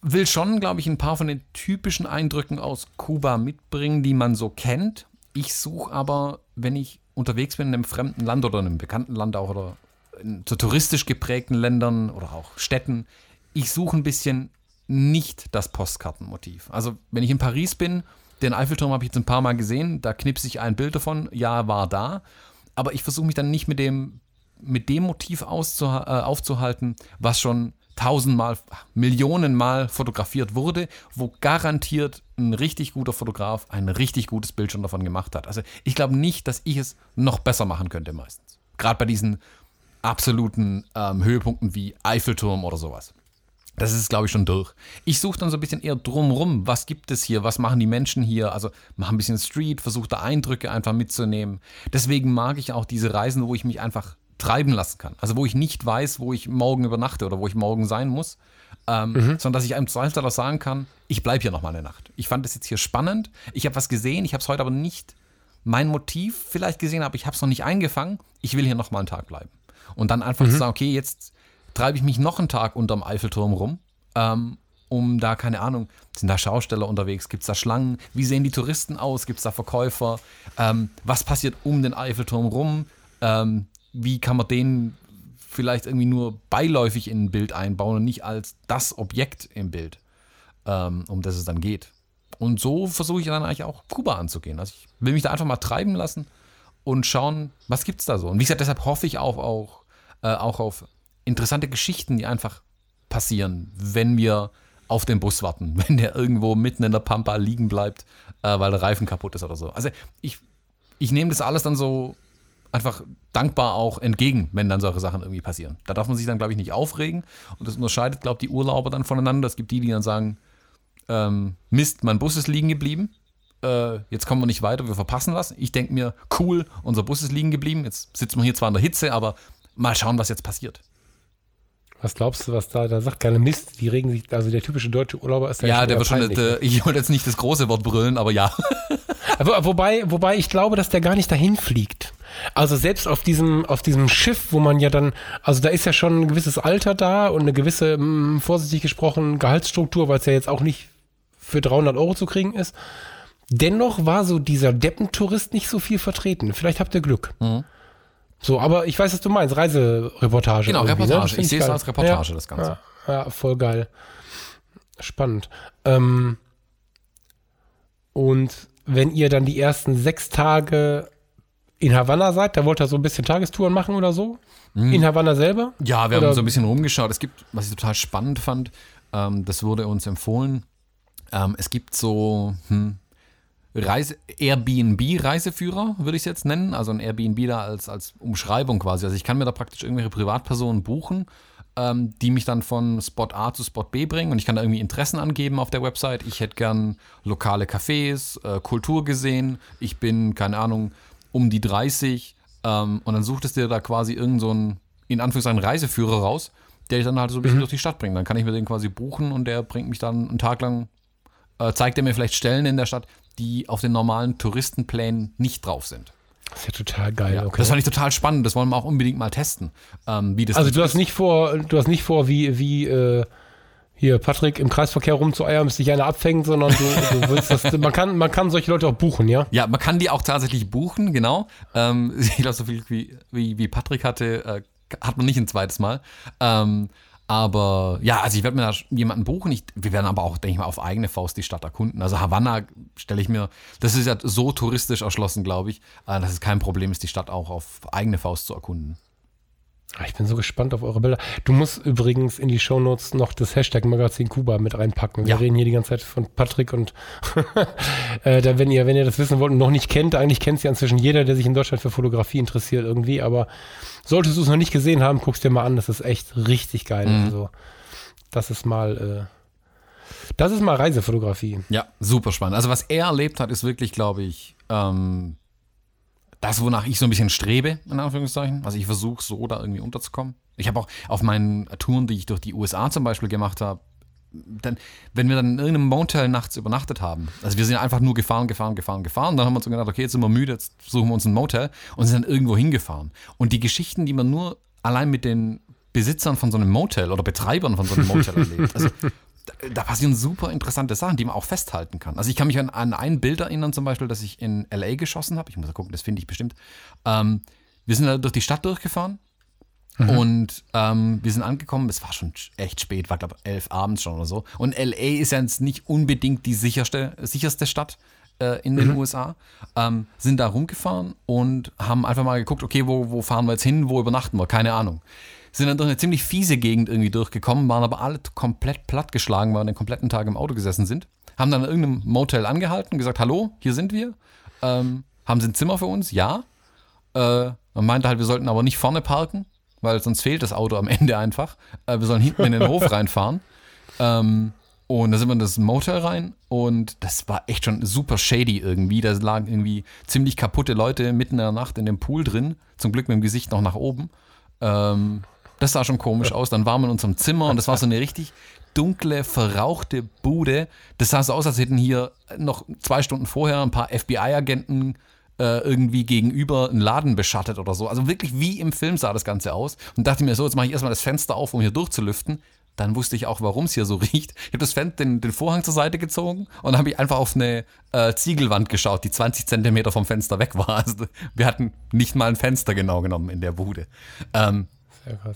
will schon, glaube ich, ein paar von den typischen Eindrücken aus Kuba mitbringen, die man so kennt. Ich suche aber, wenn ich unterwegs bin in einem fremden Land oder in einem bekannten Land auch oder in so touristisch geprägten Ländern oder auch Städten, ich suche ein bisschen nicht das Postkartenmotiv. Also wenn ich in Paris bin, den Eiffelturm habe ich jetzt ein paar Mal gesehen, da knipse ich ein Bild davon, ja, war da, aber ich versuche mich dann nicht mit dem, mit dem Motiv auszuh äh, aufzuhalten, was schon tausendmal, Millionenmal fotografiert wurde, wo garantiert ein richtig guter Fotograf ein richtig gutes Bild schon davon gemacht hat. Also ich glaube nicht, dass ich es noch besser machen könnte meistens. Gerade bei diesen absoluten ähm, Höhepunkten wie Eiffelturm oder sowas. Das ist, glaube ich, schon durch. Ich suche dann so ein bisschen eher drumrum. Was gibt es hier? Was machen die Menschen hier? Also mache ein bisschen Street, versuche da Eindrücke einfach mitzunehmen. Deswegen mag ich auch diese Reisen, wo ich mich einfach treiben lassen kann. Also wo ich nicht weiß, wo ich morgen übernachte oder wo ich morgen sein muss, ähm, mhm. sondern dass ich einem auch sagen kann, ich bleibe hier noch mal eine Nacht. Ich fand das jetzt hier spannend. Ich habe was gesehen, ich habe es heute aber nicht mein Motiv vielleicht gesehen, aber ich habe es noch nicht eingefangen. Ich will hier noch mal einen Tag bleiben. Und dann einfach mhm. zu sagen, okay, jetzt treibe ich mich noch einen Tag unterm Eiffelturm rum, ähm, um da, keine Ahnung, sind da Schausteller unterwegs, gibt es da Schlangen, wie sehen die Touristen aus, gibt es da Verkäufer, ähm, was passiert um den Eiffelturm rum, ähm, wie kann man den vielleicht irgendwie nur beiläufig in ein Bild einbauen und nicht als das Objekt im Bild, ähm, um das es dann geht. Und so versuche ich dann eigentlich auch Kuba anzugehen. Also ich will mich da einfach mal treiben lassen und schauen, was gibt es da so. Und wie gesagt, deshalb hoffe ich auch, auch, äh, auch auf interessante Geschichten, die einfach passieren, wenn wir auf den Bus warten, wenn der irgendwo mitten in der Pampa liegen bleibt, äh, weil der Reifen kaputt ist oder so. Also ich, ich nehme das alles dann so einfach dankbar auch entgegen, wenn dann solche Sachen irgendwie passieren. Da darf man sich dann, glaube ich, nicht aufregen. Und das unterscheidet, glaube ich, die Urlauber dann voneinander. Es gibt die, die dann sagen, ähm, Mist, mein Bus ist liegen geblieben. Äh, jetzt kommen wir nicht weiter, wir verpassen was. Ich denke mir, cool, unser Bus ist liegen geblieben. Jetzt sitzen wir hier zwar in der Hitze, aber mal schauen, was jetzt passiert. Was glaubst du, was da, da sagt keine Mist, die regen sich, also der typische deutsche Urlauber ist da Ja, der wird schon, der, ich wollte jetzt nicht das große Wort brüllen, aber ja. wobei, wobei ich glaube, dass der gar nicht dahin fliegt. Also selbst auf diesem, auf diesem Schiff, wo man ja dann, also da ist ja schon ein gewisses Alter da und eine gewisse, mh, mm, vorsichtig gesprochen, Gehaltsstruktur, weil es ja jetzt auch nicht für 300 Euro zu kriegen ist. Dennoch war so dieser Deppentourist nicht so viel vertreten. Vielleicht habt ihr Glück. Mhm. So, aber ich weiß, was du meinst. Reisereportage. Genau, ne? Reportage. Ne? Ich sehe es als Reportage, ja, das Ganze. Ja, ja, voll geil. Spannend. Ähm, und wenn ihr dann die ersten sechs Tage in Havanna seid, da wollt ihr so ein bisschen Tagestouren machen oder so? Mhm. In Havanna selber? Ja, wir oder? haben so ein bisschen rumgeschaut. Es gibt, was ich total spannend fand, ähm, das wurde uns empfohlen. Ähm, es gibt so, hm, Reise, Airbnb-Reiseführer, würde ich es jetzt nennen. Also ein Airbnb da als, als Umschreibung quasi. Also ich kann mir da praktisch irgendwelche Privatpersonen buchen, ähm, die mich dann von Spot A zu Spot B bringen und ich kann da irgendwie Interessen angeben auf der Website. Ich hätte gern lokale Cafés, äh, Kultur gesehen. Ich bin, keine Ahnung, um die 30 ähm, und dann sucht es dir da quasi irgendeinen, so in Anführungszeichen, Reiseführer raus, der ich dann halt so ein bisschen mhm. durch die Stadt bringt. Dann kann ich mir den quasi buchen und der bringt mich dann einen Tag lang äh, zeigt er mir vielleicht Stellen in der Stadt, die auf den normalen Touristenplänen nicht drauf sind. Das ist ja total geil. Ja, okay. Das fand ich total spannend. Das wollen wir auch unbedingt mal testen. Ähm, wie das also du hast nicht vor, du hast nicht vor, wie, wie äh, hier Patrick im Kreisverkehr rumzueiern, bis sich einer abfängt, sondern du, du willst das. Man kann, man kann solche Leute auch buchen, ja? Ja, man kann die auch tatsächlich buchen, genau. Ähm, ich glaube, so viel wie, wie, wie Patrick hatte, äh, hat man nicht ein zweites Mal. Ähm, aber ja, also ich werde mir da jemanden buchen. Ich, wir werden aber auch, denke ich mal, auf eigene Faust die Stadt erkunden. Also Havanna stelle ich mir, das ist ja so touristisch erschlossen, glaube ich, äh, dass es kein Problem ist, die Stadt auch auf eigene Faust zu erkunden. Ah, ich bin so gespannt auf eure Bilder. Du musst übrigens in die Shownotes noch das Hashtag Magazin Kuba mit reinpacken. Wir ja. reden hier die ganze Zeit von Patrick und äh, da, wenn ihr, wenn ihr das wissen wollt und noch nicht kennt, eigentlich kennt es ja inzwischen jeder, der sich in Deutschland für Fotografie interessiert irgendwie, aber solltest du es noch nicht gesehen haben, guckst dir mal an, das ist echt richtig geil. Mhm. Also, das ist mal, äh, das ist mal Reisefotografie. Ja, super spannend. Also was er erlebt hat, ist wirklich, glaube ich, ähm, das, wonach ich so ein bisschen strebe, in Anführungszeichen. Also ich versuche so da irgendwie unterzukommen. Ich habe auch auf meinen Touren, die ich durch die USA zum Beispiel gemacht habe, dann, wenn wir dann in irgendeinem Motel nachts übernachtet haben, also wir sind einfach nur gefahren, gefahren, gefahren, gefahren, dann haben wir uns gedacht, okay, jetzt sind wir müde, jetzt suchen wir uns ein Motel und sind dann irgendwo hingefahren. Und die Geschichten, die man nur allein mit den Besitzern von so einem Motel oder Betreibern von so einem Motel erlebt, also da passieren super interessante Sachen, die man auch festhalten kann. Also ich kann mich an, an ein Bild erinnern, zum Beispiel, das ich in LA geschossen habe. Ich muss mal gucken, das finde ich bestimmt. Ähm, wir sind da durch die Stadt durchgefahren mhm. und ähm, wir sind angekommen. Es war schon echt spät, war glaube ich elf abends schon oder so. Und LA ist ja jetzt nicht unbedingt die sicherste, sicherste Stadt äh, in den mhm. USA. Ähm, sind da rumgefahren und haben einfach mal geguckt, okay, wo, wo fahren wir jetzt hin, wo übernachten wir? Keine Ahnung sind dann durch eine ziemlich fiese Gegend irgendwie durchgekommen, waren aber alle komplett plattgeschlagen, weil wir den kompletten Tag im Auto gesessen sind. Haben dann in irgendeinem Motel angehalten, gesagt, hallo, hier sind wir. Ähm, haben sie ein Zimmer für uns? Ja. Äh, man meinte halt, wir sollten aber nicht vorne parken, weil sonst fehlt das Auto am Ende einfach. Äh, wir sollen hinten in den Hof reinfahren. Ähm, und da sind wir in das Motel rein und das war echt schon super shady irgendwie. Da lagen irgendwie ziemlich kaputte Leute mitten in der Nacht in dem Pool drin. Zum Glück mit dem Gesicht noch nach oben. Ähm, das sah schon komisch aus. Dann waren wir in unserem Zimmer und das war so eine richtig dunkle, verrauchte Bude. Das sah so aus, als hätten hier noch zwei Stunden vorher ein paar FBI-Agenten äh, irgendwie gegenüber einen Laden beschattet oder so. Also wirklich wie im Film sah das Ganze aus. Und dachte mir so, jetzt mache ich erstmal das Fenster auf, um hier durchzulüften. Dann wusste ich auch, warum es hier so riecht. Ich habe das Fenster, den, den, Vorhang zur Seite gezogen und dann habe ich einfach auf eine äh, Ziegelwand geschaut, die 20 Zentimeter vom Fenster weg war. Also wir hatten nicht mal ein Fenster genau genommen in der Bude. Ähm,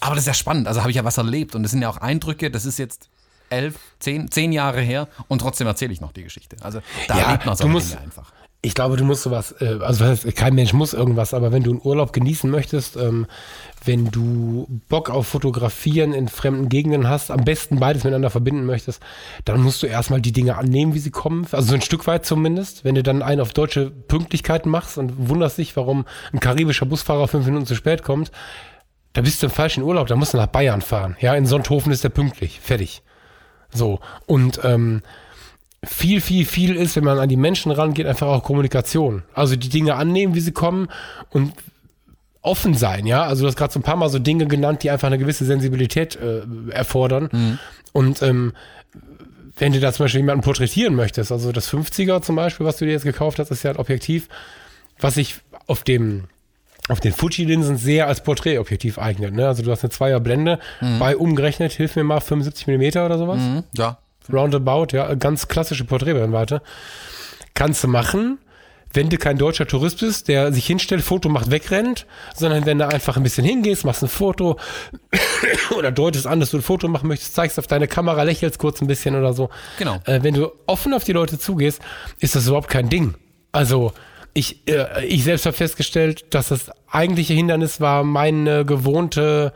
aber das ist ja spannend. Also habe ich ja was erlebt und das sind ja auch Eindrücke. Das ist jetzt elf, zehn, zehn Jahre her und trotzdem erzähle ich noch die Geschichte. Also da ja, erlebt man so Dinge einfach. Ich glaube, du musst sowas, äh, also kein Mensch muss irgendwas, aber wenn du einen Urlaub genießen möchtest, ähm, wenn du Bock auf Fotografieren in fremden Gegenden hast, am besten beides miteinander verbinden möchtest, dann musst du erstmal die Dinge annehmen, wie sie kommen. Also so ein Stück weit zumindest. Wenn du dann einen auf deutsche Pünktlichkeiten machst und wunderst dich, warum ein karibischer Busfahrer fünf Minuten zu spät kommt, da bist du im falschen Urlaub, da musst du nach Bayern fahren. Ja, in Sonthofen ist der pünktlich, fertig. So, und ähm, viel, viel, viel ist, wenn man an die Menschen rangeht, einfach auch Kommunikation. Also die Dinge annehmen, wie sie kommen und offen sein, ja. Also du hast gerade so ein paar Mal so Dinge genannt, die einfach eine gewisse Sensibilität äh, erfordern. Mhm. Und ähm, wenn du da zum Beispiel jemanden porträtieren möchtest, also das 50er zum Beispiel, was du dir jetzt gekauft hast, ist ja ein Objektiv, was ich auf dem auf den Fuji-Linsen sehr als Porträtobjektiv eignet. Ne? Also du hast eine Zweierblende, mhm. bei umgerechnet, hilf mir mal, 75 mm oder sowas. Mhm, ja. Roundabout, ja, ganz klassische Porträtbrennweite. Kannst du machen, wenn du kein deutscher Tourist bist, der sich hinstellt, Foto macht, wegrennt, sondern wenn du einfach ein bisschen hingehst, machst ein Foto oder deutest an, dass du ein Foto machen möchtest, zeigst auf deine Kamera, lächelst kurz ein bisschen oder so. Genau. Äh, wenn du offen auf die Leute zugehst, ist das überhaupt kein Ding. Also, ich, äh, ich selbst habe festgestellt, dass das eigentliche Hindernis war meine gewohnte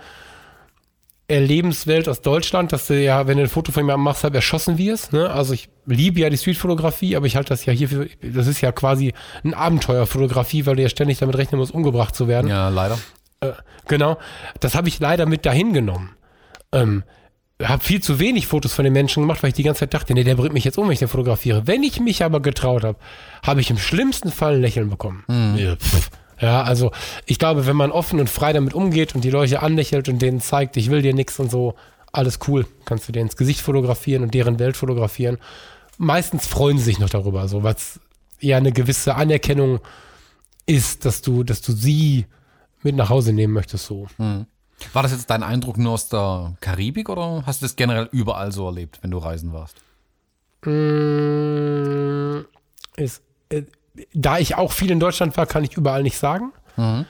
Erlebenswelt aus Deutschland, dass du ja, wenn du ein Foto von jemandem machst, halb erschossen wirst. Ne? Also ich liebe ja die Streetfotografie, aber ich halte das ja hier für, das ist ja quasi ein Abenteuerfotografie, weil du ja ständig damit rechnen musst, umgebracht zu werden. Ja, leider. Äh, genau. Das habe ich leider mit dahin genommen. Ähm, habe viel zu wenig Fotos von den Menschen gemacht, weil ich die ganze Zeit dachte, nee, der bringt mich jetzt um, wenn ich den fotografiere. Wenn ich mich aber getraut habe, habe ich im schlimmsten Fall ein Lächeln bekommen. Mhm. Ja, ja, also ich glaube, wenn man offen und frei damit umgeht und die Leute anlächelt und denen zeigt, ich will dir nichts und so, alles cool. Kannst du dir ins Gesicht fotografieren und deren Welt fotografieren. meistens freuen sie sich noch darüber, so was ja eine gewisse Anerkennung ist, dass du, dass du sie mit nach Hause nehmen möchtest, so. Mhm. War das jetzt dein Eindruck nur aus der Karibik oder hast du das generell überall so erlebt, wenn du reisen warst? Mmh, ist, äh, da ich auch viel in Deutschland war, kann ich überall nicht sagen. Mhm.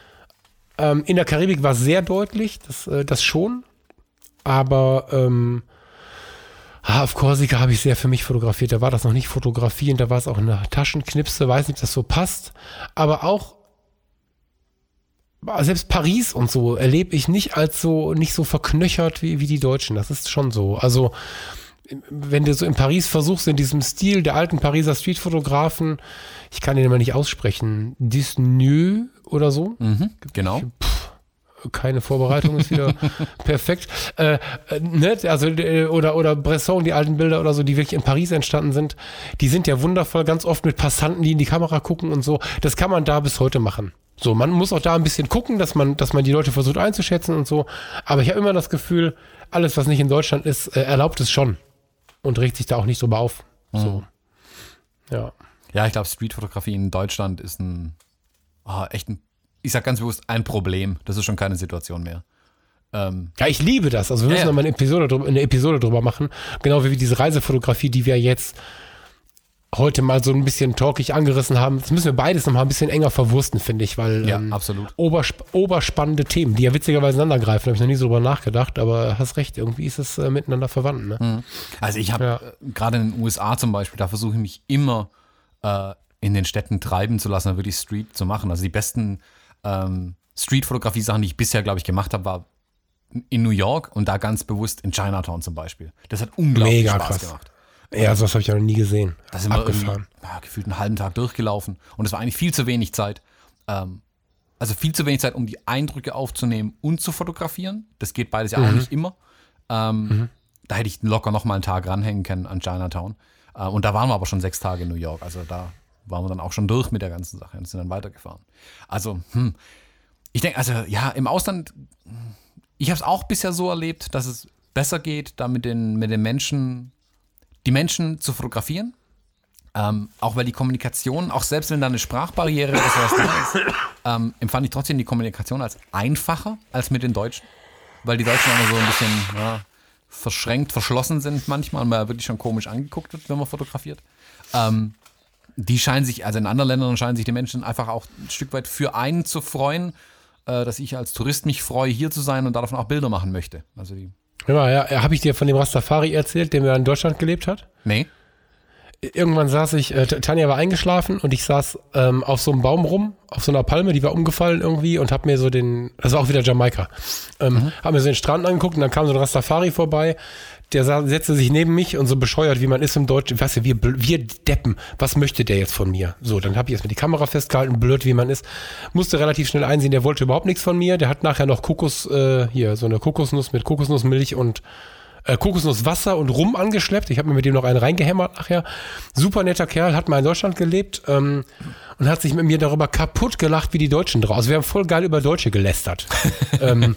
Ähm, in der Karibik war es sehr deutlich, das, äh, das schon. Aber ähm, auf Korsika habe ich sehr für mich fotografiert. Da war das noch nicht fotografieren, da war es auch eine Taschenknipse, weiß nicht, ob das so passt. Aber auch selbst Paris und so erlebe ich nicht als so, nicht so verknöchert wie, wie die Deutschen. Das ist schon so. Also, wenn du so in Paris versuchst, in diesem Stil der alten Pariser Streetfotografen, ich kann den immer nicht aussprechen, Disneux oder so. Mhm, genau. Pff, keine Vorbereitung ist wieder perfekt. Äh, äh, ne? Also, äh, oder, oder Bresson, die alten Bilder oder so, die wirklich in Paris entstanden sind, die sind ja wundervoll, ganz oft mit Passanten, die in die Kamera gucken und so. Das kann man da bis heute machen. So, man muss auch da ein bisschen gucken, dass man, dass man die Leute versucht einzuschätzen und so. Aber ich habe immer das Gefühl, alles, was nicht in Deutschland ist, äh, erlaubt es schon. Und regt sich da auch nicht drüber auf. Mhm. So. Ja. Ja, ich glaube, Streetfotografie in Deutschland ist ein oh, echt ein, ich sag ganz bewusst, ein Problem. Das ist schon keine Situation mehr. Ähm, ja, ich liebe das. Also wir müssen ja, ja. noch mal eine Episode, eine Episode drüber machen. Genau wie diese Reisefotografie, die wir jetzt heute mal so ein bisschen talkig angerissen haben. Das müssen wir beides noch mal ein bisschen enger verwursten, finde ich, weil ja, ähm, absolut. Obersp oberspannende Themen, die ja witzigerweise ineinandergreifen, habe ich noch nie so drüber nachgedacht, aber hast recht, irgendwie ist es äh, miteinander verwandt. Ne? Mhm. Also ich habe ja. äh, gerade in den USA zum Beispiel, da versuche ich mich immer äh, in den Städten treiben zu lassen, wirklich Street zu machen. Also die besten ähm, Street-Fotografie-Sachen, die ich bisher, glaube ich, gemacht habe, war in New York und da ganz bewusst in Chinatown zum Beispiel. Das hat unglaublich Mega Spaß krass. gemacht. Ja, sowas habe ich ja noch nie gesehen. Da sind Abgefahren. wir ja, gefühlt einen halben Tag durchgelaufen und es war eigentlich viel zu wenig Zeit. Ähm, also viel zu wenig Zeit, um die Eindrücke aufzunehmen und zu fotografieren. Das geht beides ja mhm. auch nicht immer. Ähm, mhm. Da hätte ich locker noch mal einen Tag ranhängen können an Chinatown. Äh, und da waren wir aber schon sechs Tage in New York. Also da waren wir dann auch schon durch mit der ganzen Sache und sind dann weitergefahren. Also, hm, ich denke, also ja, im Ausland, ich habe es auch bisher so erlebt, dass es besser geht, da mit den, mit den Menschen die Menschen zu fotografieren. Ähm, auch weil die Kommunikation, auch selbst wenn da eine Sprachbarriere oder sowas da ist, ähm, empfand ich trotzdem die Kommunikation als einfacher als mit den Deutschen. Weil die Deutschen immer so ein bisschen ja, verschränkt, verschlossen sind manchmal und man wirklich schon komisch angeguckt wird, wenn man fotografiert. Ähm, die scheinen sich, also in anderen Ländern scheinen sich die Menschen einfach auch ein Stück weit für einen zu freuen, äh, dass ich als Tourist mich freue, hier zu sein und davon auch Bilder machen möchte. Also die ja, ja, habe ich dir von dem Rastafari erzählt, der in Deutschland gelebt hat? Nee. Irgendwann saß ich, äh, Tanja war eingeschlafen und ich saß ähm, auf so einem Baum rum, auf so einer Palme, die war umgefallen irgendwie und hab mir so den, das war auch wieder Jamaika, ähm, mhm. hab mir so den Strand angeguckt und dann kam so ein Rastafari vorbei, der setzte sich neben mich und so bescheuert, wie man ist im Deutschen, weißt du, wir, wir deppen, was möchte der jetzt von mir? So, dann habe ich erstmal die Kamera festgehalten, blöd, wie man ist. Musste relativ schnell einsehen, der wollte überhaupt nichts von mir. Der hat nachher noch Kokos, äh, hier, so eine Kokosnuss mit Kokosnussmilch und äh, Kokosnusswasser und Rum angeschleppt. Ich habe mir mit dem noch einen reingehämmert nachher. Super netter Kerl, hat mal in Deutschland gelebt ähm, und hat sich mit mir darüber kaputt gelacht, wie die Deutschen draus. Also wir haben voll geil über Deutsche gelästert. ähm,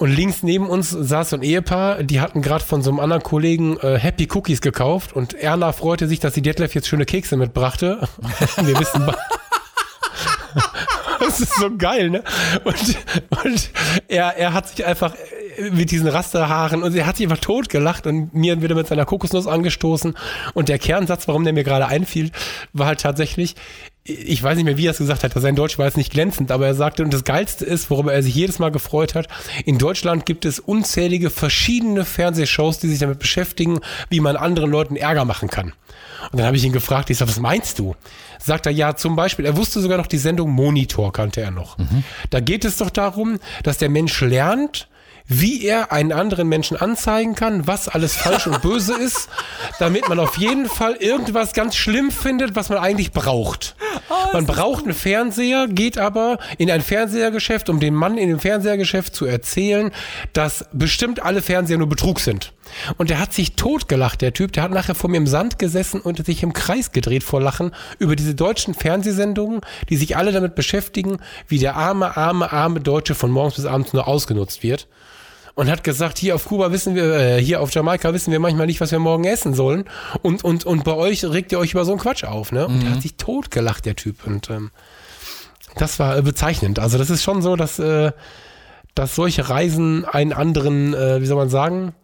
und links neben uns saß so ein Ehepaar, die hatten gerade von so einem anderen Kollegen äh, Happy Cookies gekauft und Erna freute sich, dass die Detlef jetzt schöne Kekse mitbrachte. Wir wissen, das ist so geil, ne? Und, und er, er hat sich einfach mit diesen Rasterhaaren und er hat sich einfach totgelacht und mir wieder mit seiner Kokosnuss angestoßen. Und der Kernsatz, warum der mir gerade einfiel, war halt tatsächlich, ich weiß nicht mehr, wie er es gesagt hat, sein Deutsch war jetzt nicht glänzend, aber er sagte, und das Geilste ist, worüber er sich jedes Mal gefreut hat, in Deutschland gibt es unzählige verschiedene Fernsehshows, die sich damit beschäftigen, wie man anderen Leuten Ärger machen kann. Und dann habe ich ihn gefragt, ich sage, was meinst du? Sagt er, ja, zum Beispiel, er wusste sogar noch die Sendung Monitor, kannte er noch. Mhm. Da geht es doch darum, dass der Mensch lernt, wie er einen anderen Menschen anzeigen kann, was alles falsch und böse ist, damit man auf jeden Fall irgendwas ganz schlimm findet, was man eigentlich braucht. Oh, man braucht einen Fernseher, geht aber in ein Fernsehergeschäft, um dem Mann in dem Fernsehergeschäft zu erzählen, dass bestimmt alle Fernseher nur Betrug sind. Und der hat sich totgelacht, der Typ. Der hat nachher vor mir im Sand gesessen und sich im Kreis gedreht vor Lachen über diese deutschen Fernsehsendungen, die sich alle damit beschäftigen, wie der arme, arme, arme Deutsche von morgens bis abends nur ausgenutzt wird. Und hat gesagt, hier auf Kuba wissen wir, äh, hier auf Jamaika wissen wir manchmal nicht, was wir morgen essen sollen. Und, und, und bei euch regt ihr euch über so einen Quatsch auf, ne? Und mhm. der hat sich totgelacht, der Typ. Und ähm, das war äh, bezeichnend. Also das ist schon so, dass, äh, dass solche Reisen einen anderen, äh, wie soll man sagen,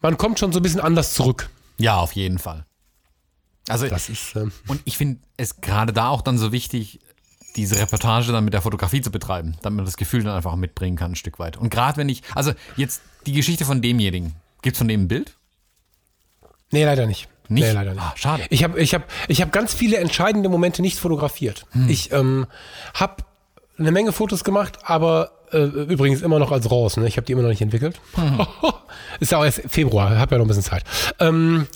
man kommt schon so ein bisschen anders zurück. Ja, auf jeden Fall. Also, das ist, ähm, und ich finde es gerade da auch dann so wichtig, diese Reportage dann mit der Fotografie zu betreiben, damit man das Gefühl dann einfach mitbringen kann, ein Stück weit. Und gerade wenn ich, also jetzt die Geschichte von demjenigen, gibt es von dem ein Bild? Nee, leider nicht. Nicht? Nee, leider nicht. Ah, schade. Ich habe ich hab, ich hab ganz viele entscheidende Momente nicht fotografiert. Hm. Ich ähm, habe eine Menge Fotos gemacht, aber äh, übrigens immer noch als RAWs. Ne? Ich habe die immer noch nicht entwickelt. Hm. Ist ja auch erst Februar, habe ja noch ein bisschen Zeit. Ähm,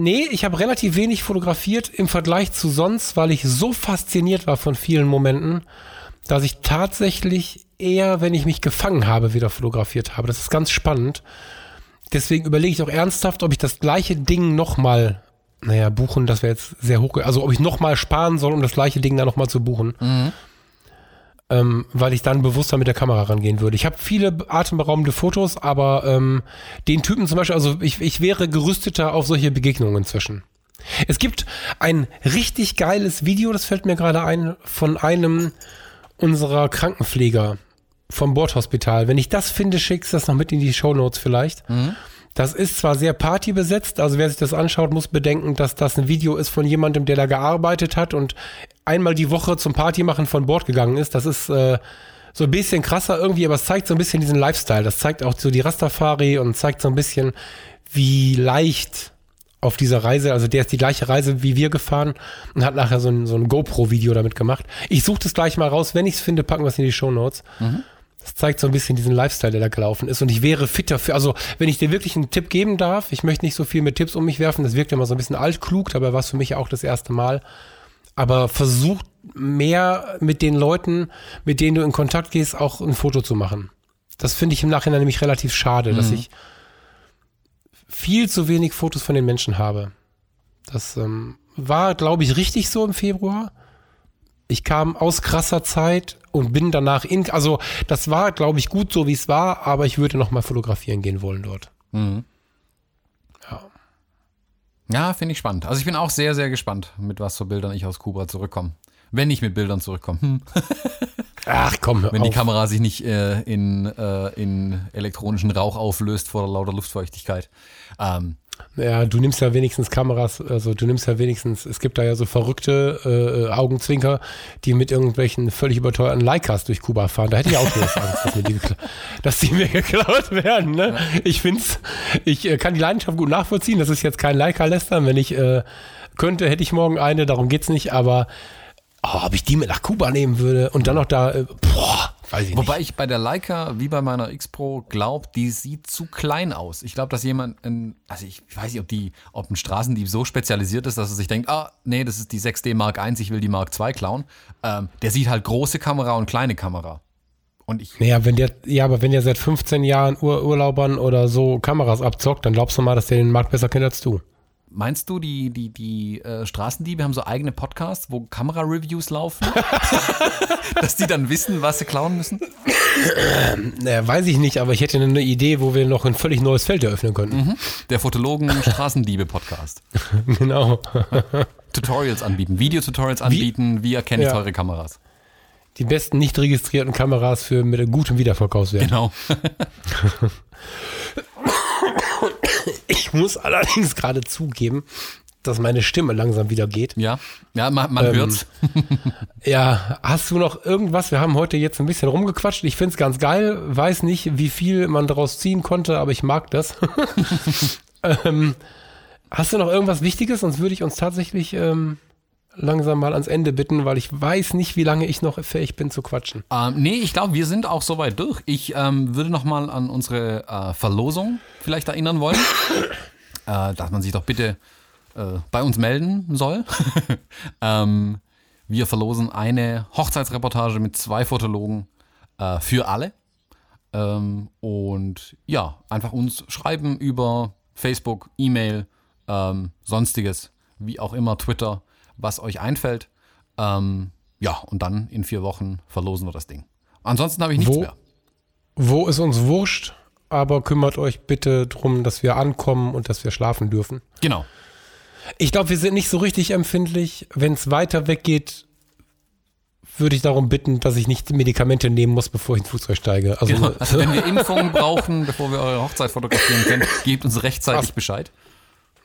Nee, ich habe relativ wenig fotografiert im Vergleich zu sonst, weil ich so fasziniert war von vielen Momenten, dass ich tatsächlich eher, wenn ich mich gefangen habe, wieder fotografiert habe. Das ist ganz spannend. Deswegen überlege ich auch ernsthaft, ob ich das gleiche Ding nochmal, naja, buchen, das wäre jetzt sehr hoch, also ob ich nochmal sparen soll, um das gleiche Ding dann nochmal zu buchen. Mhm ähm, weil ich dann bewusster mit der Kamera rangehen würde. Ich habe viele atemberaubende Fotos, aber ähm, den Typen zum Beispiel, also ich, ich wäre gerüsteter auf solche Begegnungen inzwischen. Es gibt ein richtig geiles Video, das fällt mir gerade ein, von einem unserer Krankenpfleger vom Bordhospital. Wenn ich das finde, schickst du das noch mit in die Show Notes vielleicht. Mhm. Das ist zwar sehr partybesetzt, also wer sich das anschaut, muss bedenken, dass das ein Video ist von jemandem, der da gearbeitet hat und einmal die Woche zum Party machen von Bord gegangen ist. Das ist äh, so ein bisschen krasser irgendwie, aber es zeigt so ein bisschen diesen Lifestyle. Das zeigt auch so die Rastafari und zeigt so ein bisschen, wie leicht auf dieser Reise, also der ist die gleiche Reise wie wir gefahren und hat nachher so ein, so ein GoPro-Video damit gemacht. Ich suche das gleich mal raus. Wenn ich es finde, packen wir es in die Show Notes. Mhm. Das zeigt so ein bisschen diesen Lifestyle, der da gelaufen ist. Und ich wäre fitter für, also wenn ich dir wirklich einen Tipp geben darf, ich möchte nicht so viel mit Tipps um mich werfen, das wirkt immer so ein bisschen altklug, dabei war es für mich auch das erste Mal. Aber versuch mehr mit den Leuten, mit denen du in Kontakt gehst, auch ein Foto zu machen. Das finde ich im Nachhinein nämlich relativ schade, mhm. dass ich viel zu wenig Fotos von den Menschen habe. Das ähm, war, glaube ich, richtig so im Februar. Ich kam aus krasser Zeit und bin danach in, also das war, glaube ich, gut so, wie es war, aber ich würde noch mal fotografieren gehen wollen dort. Mhm. Ja. Ja, finde ich spannend. Also ich bin auch sehr, sehr gespannt, mit was für Bildern ich aus Kuba zurückkomme. Wenn ich mit Bildern zurückkomme. Hm. Ach komm, Wenn die Kamera sich nicht äh, in, äh, in elektronischen Rauch auflöst vor lauter Luftfeuchtigkeit. Ähm, ja, du nimmst ja wenigstens Kameras, also du nimmst ja wenigstens, es gibt da ja so verrückte äh, Augenzwinker, die mit irgendwelchen völlig überteuerten Leicas durch Kuba fahren. Da hätte ich auch Angst, dass, mir die, dass die mir geklaut werden. Ne? Ich find's, ich äh, kann die Leidenschaft gut nachvollziehen. Das ist jetzt kein Leica-Lästern. Wenn ich äh, könnte, hätte ich morgen eine, darum geht's nicht, aber oh, ob ich die mit nach Kuba nehmen würde und dann noch da, äh, boah, ich Wobei ich bei der Leica, wie bei meiner X-Pro, glaube, die sieht zu klein aus. Ich glaube, dass jemand, in, also ich weiß nicht, ob, die, ob ein Straßendieb so spezialisiert ist, dass er sich denkt, ah, nee, das ist die 6D Mark I, ich will die Mark II klauen. Ähm, der sieht halt große Kamera und kleine Kamera. Und ich. Naja, wenn der, ja, aber wenn der seit 15 Jahren Ur Urlaubern oder so Kameras abzockt, dann glaubst du mal, dass der den Markt besser kennt als du. Meinst du, die, die, die äh, Straßendiebe haben so eigene Podcasts, wo Kamera-Reviews laufen? Dass die dann wissen, was sie klauen müssen? naja, weiß ich nicht, aber ich hätte eine Idee, wo wir noch ein völlig neues Feld eröffnen könnten. Mhm. Der Fotologen-Straßendiebe-Podcast. genau. Tutorials anbieten, Videotutorials anbieten, wie, wie erkenne ich ja. teure Kameras. Die besten nicht registrierten Kameras für mit gutem Wiederverkaufswert. Genau. Ich muss allerdings gerade zugeben, dass meine Stimme langsam wieder geht. Ja, ja, man, man ähm, hört's. ja, hast du noch irgendwas? Wir haben heute jetzt ein bisschen rumgequatscht. Ich finde es ganz geil. Weiß nicht, wie viel man daraus ziehen konnte, aber ich mag das. ähm, hast du noch irgendwas Wichtiges? Sonst würde ich uns tatsächlich ähm, langsam mal ans Ende bitten, weil ich weiß nicht, wie lange ich noch fähig bin zu quatschen. Ähm, nee, ich glaube, wir sind auch soweit durch. Ich ähm, würde noch mal an unsere äh, Verlosung vielleicht erinnern wollen, äh, dass man sich doch bitte äh, bei uns melden soll. ähm, wir verlosen eine Hochzeitsreportage mit zwei Fotologen äh, für alle. Ähm, und ja, einfach uns schreiben über Facebook, E-Mail, ähm, sonstiges, wie auch immer, Twitter was euch einfällt. Ähm, ja, und dann in vier Wochen verlosen wir das Ding. Ansonsten habe ich nichts wo, mehr. Wo ist uns wurscht, aber kümmert euch bitte darum, dass wir ankommen und dass wir schlafen dürfen. Genau. Ich glaube, wir sind nicht so richtig empfindlich. Wenn es weiter weggeht, würde ich darum bitten, dass ich nicht Medikamente nehmen muss, bevor ich ins Flugzeug steige. Also, genau. also wenn wir Impfungen brauchen, bevor wir eure Hochzeit fotografieren können, gebt uns rechtzeitig Was? Bescheid.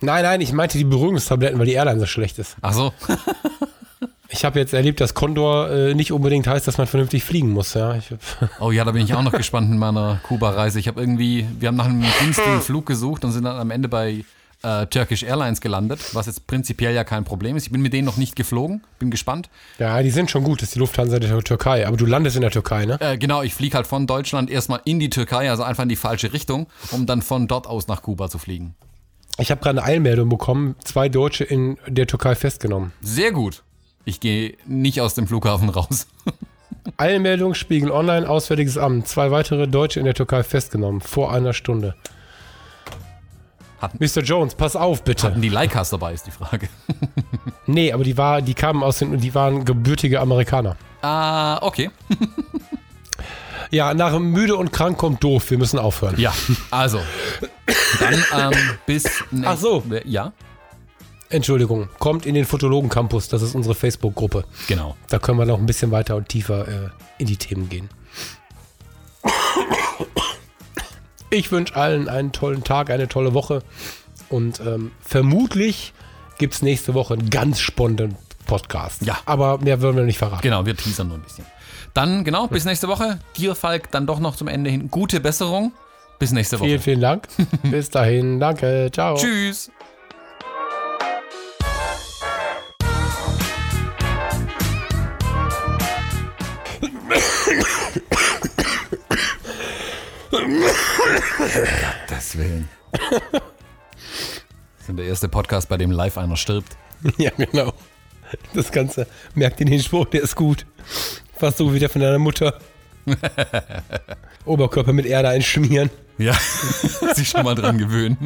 Nein, nein, ich meinte die Beruhigungstabletten, weil die Airline so schlecht ist. Ach so. ich habe jetzt erlebt, dass Condor äh, nicht unbedingt heißt, dass man vernünftig fliegen muss. Ja. oh ja, da bin ich auch noch gespannt in meiner Kuba-Reise. Ich habe irgendwie, wir haben nach einem günstigen Flug gesucht und sind dann am Ende bei äh, Turkish Airlines gelandet, was jetzt prinzipiell ja kein Problem ist. Ich bin mit denen noch nicht geflogen, bin gespannt. Ja, die sind schon gut, das ist die Lufthansa der Türkei, aber du landest in der Türkei, ne? Äh, genau, ich fliege halt von Deutschland erstmal in die Türkei, also einfach in die falsche Richtung, um dann von dort aus nach Kuba zu fliegen. Ich habe gerade eine Eilmeldung bekommen, zwei Deutsche in der Türkei festgenommen. Sehr gut. Ich gehe nicht aus dem Flughafen raus. Eilmeldung, Spiegel Online, Auswärtiges Amt. Zwei weitere Deutsche in der Türkei festgenommen, vor einer Stunde. Hatten, Mr. Jones, pass auf, bitte. Hatten die Leicas dabei, ist die Frage. nee, aber die, war, die kamen aus den, die waren gebürtige Amerikaner. Ah, okay. ja, nach müde und krank kommt doof. Wir müssen aufhören. Ja, also. Dann ähm, bis. Ach so. Ja. Entschuldigung, kommt in den Fotologen Campus, das ist unsere Facebook-Gruppe. Genau. Da können wir noch ein bisschen weiter und tiefer äh, in die Themen gehen. Ich wünsche allen einen tollen Tag, eine tolle Woche. Und ähm, vermutlich gibt es nächste Woche einen ganz spannenden Podcast. Ja. Aber mehr würden wir nicht verraten. Genau, wir teasern nur ein bisschen. Dann, genau, bis nächste Woche. Dir, Falk, dann doch noch zum Ende hin gute Besserung. Bis nächste Woche. Vielen, vielen Dank. bis dahin. Danke. Ciao. Tschüss. Gottes Willen. Das ist der erste Podcast, bei dem live einer stirbt. Ja, genau. Das Ganze, merkt ihr den Spruch, der ist gut. Fast so wie der von deiner Mutter. Oberkörper mit Erde einschmieren. Ja, sich schon mal dran gewöhnen.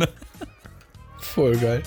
Voll geil.